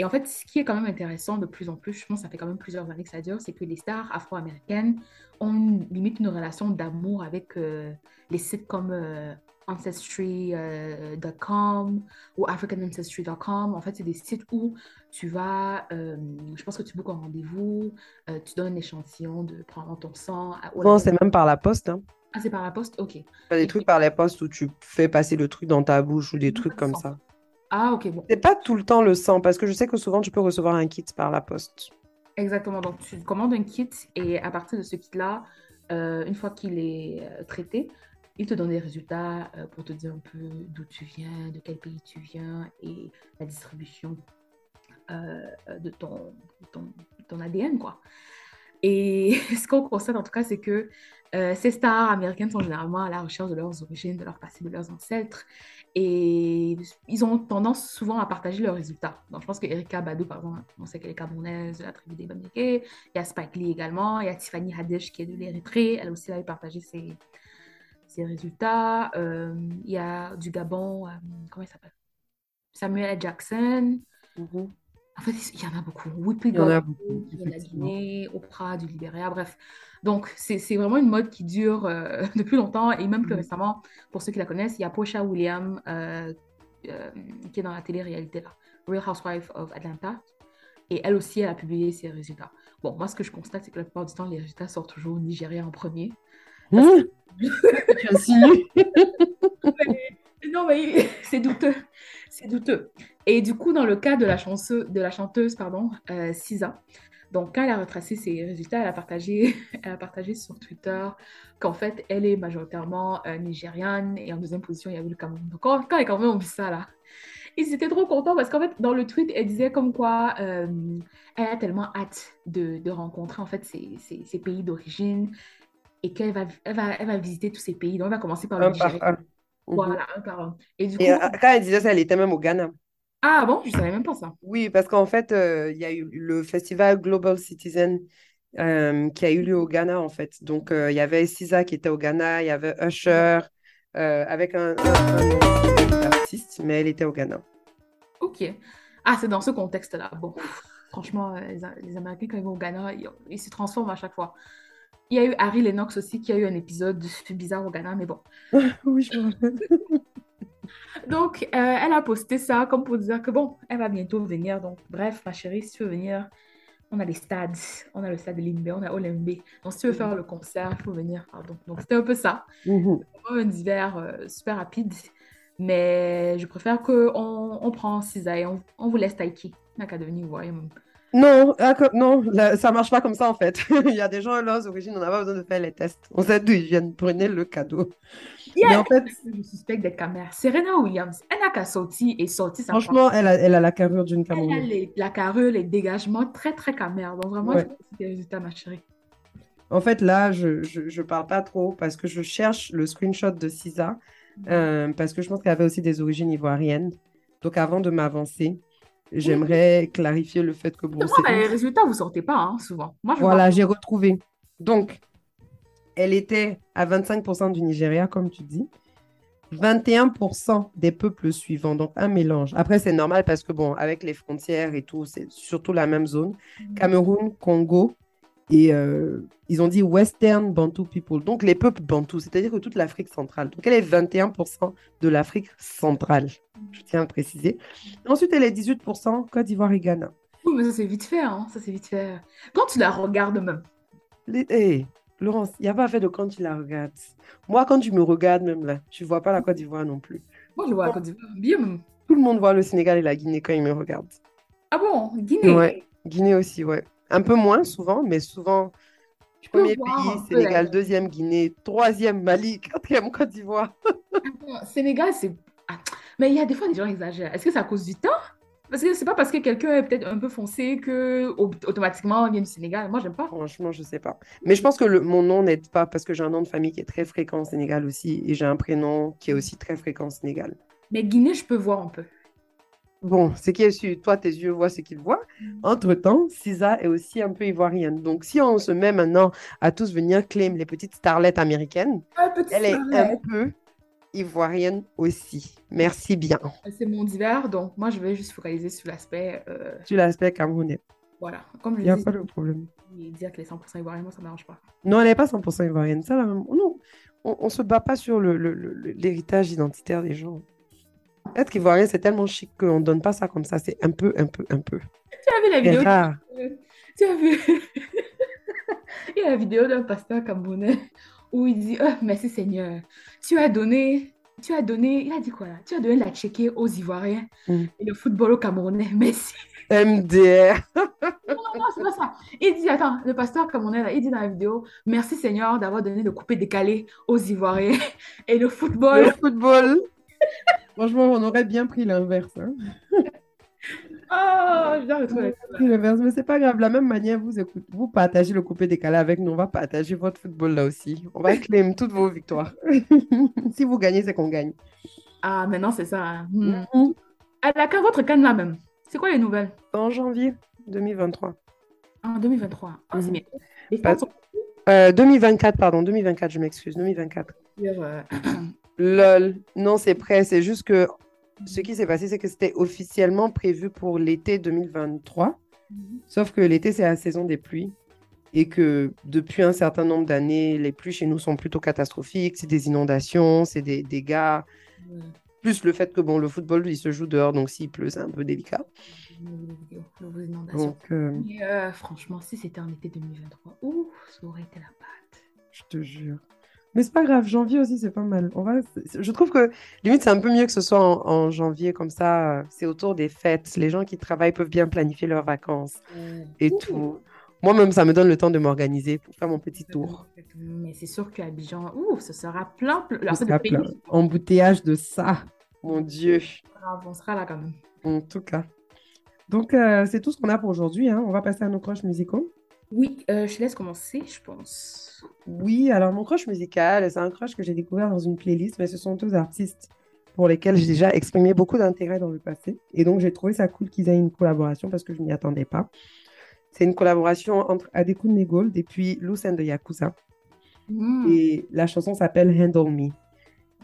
Et en fait, ce qui est quand même intéressant de plus en plus, je pense que ça fait quand même plusieurs années que ça dure, c'est que les stars afro-américaines ont limite une relation d'amour avec euh, les sites comme euh, Ancestry.com euh, ou AfricanAncestry.com. En fait, c'est des sites où tu vas, je pense que tu bookes un rendez-vous, tu donnes un échantillon de prendre ton sang. Non, c'est même par la poste. Hein. Ah, c'est par la poste? Ok. des trucs par la poste où tu fais passer le truc dans ta bouche ou des trucs comme ça. Ah, ok, bon. C'est pas tout le temps le sang, parce que je sais que souvent tu peux recevoir un kit par la poste. Exactement. Donc, tu commandes un kit et à partir de ce kit-là, euh, une fois qu'il est euh, traité, il te donne des résultats euh, pour te dire un peu d'où tu viens, de quel pays tu viens et la distribution de ton, ton, ton, ADN, quoi. Et ce qu'on constate en tout cas, c'est que ces stars américaines sont généralement à la recherche de leurs origines, de leur passé, de leurs ancêtres. Et ils ont tendance souvent à partager leurs résultats. Donc, je pense que Erika Badou, par exemple, on sait qu'elle est camerounaise de la tribu des Bamileke. Il y a Spike Lee également. Il y a Tiffany Haddish qui est de l'Érythrée. Elle aussi, elle a partagé ses, ses résultats. Euh, il y a du Gabon, euh, comment il s'appelle? Samuel Jackson. En fait, il y en a beaucoup. Whoopi il y en a beaucoup. De la Guinée, Oprah, du Libéria, bref. Donc, c'est vraiment une mode qui dure euh, depuis longtemps et même plus mm. récemment, pour ceux qui la connaissent, il y a Posha William euh, euh, qui est dans la télé-réalité là, Real Housewife of Atlanta. Et elle aussi, elle a publié ses résultats. Bon, moi, ce que je constate, c'est que la plupart du temps, les résultats sortent toujours au Nigeria en premier. Mmh. non, mais c'est douteux. C'est douteux. Et du coup, dans le cas de la, chanceuse, de la chanteuse, pardon, euh, Sisa, donc quand elle a retracé ses résultats, elle a partagé, elle a partagé sur Twitter qu'en fait, elle est majoritairement euh, nigériane et en deuxième position, il y avait le Cameroun. Donc quand, quand les Camerounais ont vu ça, là, ils étaient trop contents parce qu'en fait, dans le tweet, elle disait comme quoi euh, elle a tellement hâte de, de rencontrer en fait ces, pays d'origine et qu'elle va, elle va, elle va visiter tous ces pays. Donc, elle va commencer par le Nigeria. Voilà, mhm. un par un. Et du coup, euh, quand elle disait ça, elle était même au Ghana. Ah bon, je ne savais même pas ça. Oui, parce qu'en fait, euh, il y a eu le festival Global Citizen euh, qui a eu lieu au Ghana, en fait. Donc, il y avait Sisa qui était au Ghana, il y avait Usher, avec un, artiste, mais elle était au Ghana. Ok. Ah, c'est dans ce contexte-là. Bon, franchement, les, Américains, quand ils vont au Ghana, ils se transforment à chaque fois. Il y a eu Harry Lennox aussi qui a eu un épisode bizarre au Ghana, mais bon. oui, je Donc, euh, elle a posté ça comme pour dire que bon, elle va bientôt venir. Donc, bref, ma chérie, si tu veux venir, on a les stades. On a le stade de Limbe, on a Olembe. Donc, si tu veux faire le concert, il faut venir. Pardon. Donc, c'était un peu ça. Mm un hiver euh, super rapide. Mais je préfère qu'on on prend Cisaille, on, on vous laisse Taiki. n'a qu'à devenir, vous non, non, ça marche pas comme ça en fait. Il y a des gens à leurs origines, on n'a pas besoin de faire les tests. On sait d'où ils viennent. Prenez le cadeau. Mais en fait, je suspecte des caméras. Serena Williams, elle n'a qu'à sortir et sortir sa Franchement, elle a, elle a, la carrure d'une caméra. Elle a les, la carrure, les dégagements très très caméra. Donc vraiment, ouais. c'est des résultats, ma chérie. En fait, là, je, je, je, parle pas trop parce que je cherche le screenshot de Cisa mm. euh, parce que je pense qu'elle avait aussi des origines ivoiriennes. Donc avant de m'avancer, J'aimerais clarifier le fait que bon. Moi, les résultats, vous sortez pas hein, souvent. Moi, voilà, j'ai retrouvé. Donc, elle était à 25% du Nigeria, comme tu dis. 21% des peuples suivants, donc un mélange. Après, c'est normal parce que, bon, avec les frontières et tout, c'est surtout la même zone. Mhm. Cameroun, Congo, et euh, ils ont dit Western Bantu People, donc les peuples Bantu, c'est-à-dire que toute l'Afrique centrale. Donc elle est 21% de l'Afrique centrale, je tiens à préciser. Ensuite, elle est 18% Côte d'Ivoire et Ghana. Oui, mais ça c'est vite fait, hein. ça c'est vite fait. Quand tu la regardes même? Hé, hey, Laurence, il n'y a pas fait de quand tu la regardes. Moi, quand tu me regardes même là, tu ne vois pas la Côte d'Ivoire non plus. Moi, je vois la Côte d'Ivoire, bien même. Tout le monde voit le Sénégal et la Guinée quand ils me regardent. Ah bon? Guinée? Ouais, Guinée aussi, ouais. Un peu moins souvent, mais souvent. Premier pays, Sénégal, deuxième Guinée, troisième Mali, quatrième Côte d'Ivoire. Sénégal, c'est. Ah, mais il y a des fois des gens exagèrent. Est-ce que c'est à cause du temps? Parce que c'est pas parce que quelqu'un est peut-être un peu foncé que automatiquement il vient du Sénégal. Moi, j'aime pas. Franchement, je sais pas. Mais je pense que le, mon nom n'aide pas parce que j'ai un nom de famille qui est très fréquent au Sénégal aussi et j'ai un prénom qui est aussi très fréquent au Sénégal. Mais Guinée, je peux voir un peu. Bon, ce qui est sûr, toi, tes yeux voient ce qu'ils voient. Entre-temps, Cisa est aussi un peu ivoirienne. Donc, si on se met maintenant à tous venir claim les petites starlettes américaines, Ah, petite elle est un peu ivoirienne aussi. Merci bien. C'est mon divers, donc moi, je vais juste focaliser sur l'aspect. euh, Tu l'aspect camerounais. voilà. Comme je Il n'y a dis, pas de problème. dire qu'elle est 100% ivoirienne, moi, ça ne m'arrange pas. Non, elle n'est pas 100% ivoirienne. Ça, là, non, on ne se bat pas sur le- le- le- l'héritage identitaire des gens. Être qu'ivoirien, c'est tellement chic qu'on ne donne pas ça comme ça. C'est un peu, un peu, un peu. Tu as vu la vidéo? rare. Tu as vu? Il y a la vidéo d'un pasteur camerounais où il dit Oh, merci Seigneur, tu as donné, tu as donné, il a dit quoi là? Tu as donné la Tchéquée aux Ivoiriens Mm. et le football aux Camerounais. Merci. MDR. Non, non, c'est pas ça. Il dit Attends, le pasteur camerounais là, il dit dans la vidéo Merci Seigneur d'avoir donné le coupé décalé aux Ivoiriens et le Le football. Franchement, on aurait bien pris l'inverse. hein. Oh, je retrouver aurait pris l'inverse, mais c'est pas grave. De la même manière, vous, écoute- vous partagez le coupé décalé avec nous. On va partager votre football là aussi. On va claim toutes vos victoires. si vous gagnez, c'est qu'on gagne. Ah, maintenant c'est ça. hein. Hmm. Mhm. À la can- votre canne là même, c'est quoi les nouvelles? En janvier 2023. En 2023. Ah, c'est Mhm. bien. Les Pas- stades sont Euh, 2024, pardon. 2024, je m'excuse. 2024. sur, euh, Lol. Non, c'est prêt. C'est juste que ce qui s'est passé, c'est que c'était officiellement prévu pour l'été 2023. Sauf que l'été, c'est la saison des pluies. Et que depuis un certain nombre d'années, les pluies chez nous sont plutôt catastrophiques. C'est des inondations, c'est des dégâts. Plus le fait que bon, le football, il se joue dehors, donc s'il pleut, c'est un peu délicat. Donc, euh, euh, franchement, si c'était en été 2023, ouf, ça aurait été la pâte. je te jure. Mais c'est pas grave, janvier aussi, c'est pas mal. On va... Je trouve que limite, c'est un peu mieux que ce soit en, en janvier, comme ça, euh, c'est autour des fêtes. Les gens qui travaillent peuvent bien planifier leurs vacances et Ouh. tout. Moi-même, ça me donne le temps de m'organiser pour faire mon petit tour. Mais c'est sûr qu'à Abidjan, ouf, ce sera plein, plein. Alors, sera plein. Embouteillage de ça, mon Dieu. on sera là quand même. En tout cas. Donc, euh, c'est tout ce qu'on a pour aujourd'hui. hein. On va passer à nos croches musicaux. Oui, euh, je te laisse commencer, je pense. Oui, alors mon crush musical, c'est un crush que j'ai découvert dans une playlist, mais ce sont deux artistes pour lesquels j'ai déjà exprimé beaucoup d'intérêt dans le passé. Et donc, j'ai trouvé ça cool qu'ils aient une collaboration parce que je n'y attendais pas. C'est une collaboration entre Adekun Gold et puis and the Yakuza. Hmm. Et la chanson s'appelle Handle Me.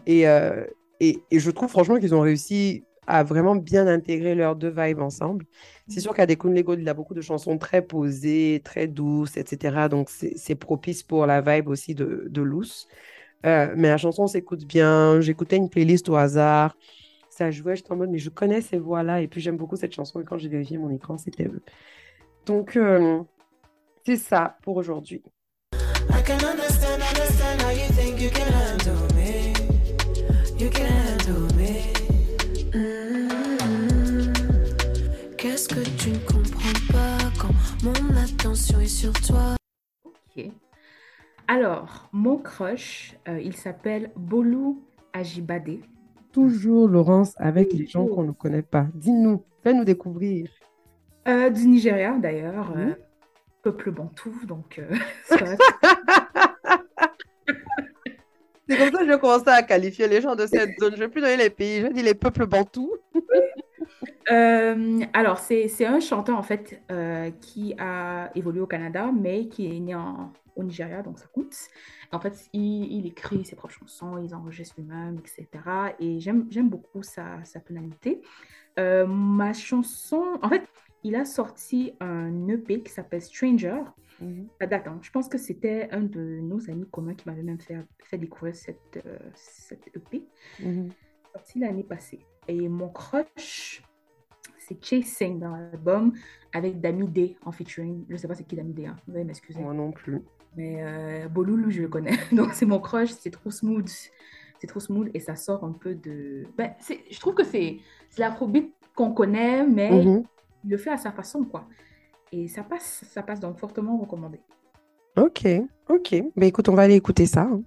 Et, euh, et, et je trouve franchement qu'ils ont réussi à vraiment bien intégrer leurs deux vibes ensemble. C'est sûr qu'Adekun Gold, il a beaucoup de chansons très posées, très douces, etc. Donc, c'est propice pour la vibe aussi de, de Loose. Euh, mais la chanson s'écoute bien. J'écoutais une playlist au hasard. Ça jouait, j'étais en mode, mais je connais ces voix-là. Et puis, j'aime beaucoup cette chanson. Et quand j'ai vérifié mon écran, c'était eux. Donc, euh, c'est ça pour aujourd'hui. You can handle me. Que tu ne comprends pas quand mon attention est sur toi? Ok. Alors, mon crush, euh, il s'appelle Bolu Ajibade. Toujours, Laurence, avec les gens qu'on ne connaît pas. Dis-nous, fais-nous découvrir. Euh, du Nigeria, d'ailleurs. Euh, peuple bantou, donc... euh, C'est comme ça que je commencer à qualifier les gens de cette zone. Je ne vais plus donner les pays, je dire les peuples bantous. Euh, alors, c'est, un chanteur, en fait, euh, qui a évolué au Canada, mais qui est né en- au Nigeria, donc ça compte. En fait, il, il écrit ses propres chansons, il enregistre lui-même, etc. Et j'aime, beaucoup sa, sa tonalité. Euh, ma chanson... En fait, il a sorti un EP qui s'appelle Stranger. Ça date, hein. Je pense que c'était un de nos amis communs qui m'avait même fait, fait découvrir cette, cette EP Mhm. sorti l'année passée. Et mon crush, c'est Chasing dans l'album avec Dami D en featuring. Je sais pas c'est qui Dami D, hein. vous allez m'excuser. Moi non plus. Mais euh, Bolulu, je le connais. Donc c'est mon crush, c'est trop smooth. C'est trop smooth et ça sort un peu de. Ben, je trouve que c'est c'est l'afrobeat qu'on connaît, mais Mhm. il le fait à sa façon, quoi. Et ça passe, ça passe donc fortement recommandé. Ok, ok. Ben écoute, on va aller écouter ça. hein.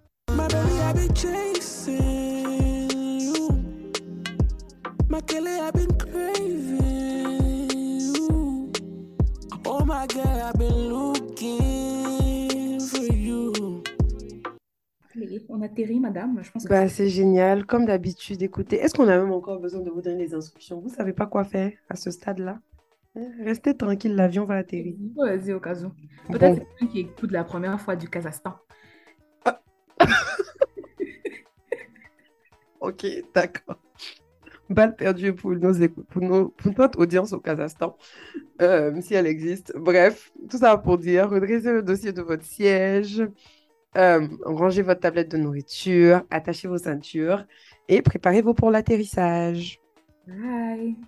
My girl, I've been looking for you. Mais on atterrit, madame. Je pense que Bah, c'est génial, comme d'habitude. Écoutez, est-ce qu'on a même encore besoin de vous donner les instructions? Vous savez pas quoi faire à ce stade-là? Hein, Restez tranquille, l'avion va atterrir. Vas-y, au cas où. Bon. Peut-être c'est quelqu'un qui écoute la première fois du Kazakhstan. Ok, d'accord. Balle perdue pour, nos pour notre audience au Kazakhstan, euh, si elle existe. Bref, tout ça pour dire, redressez le dossier de votre siège, euh, rangez votre tablette de nourriture, attachez vos ceintures et préparez-vous pour l'atterrissage. Bye.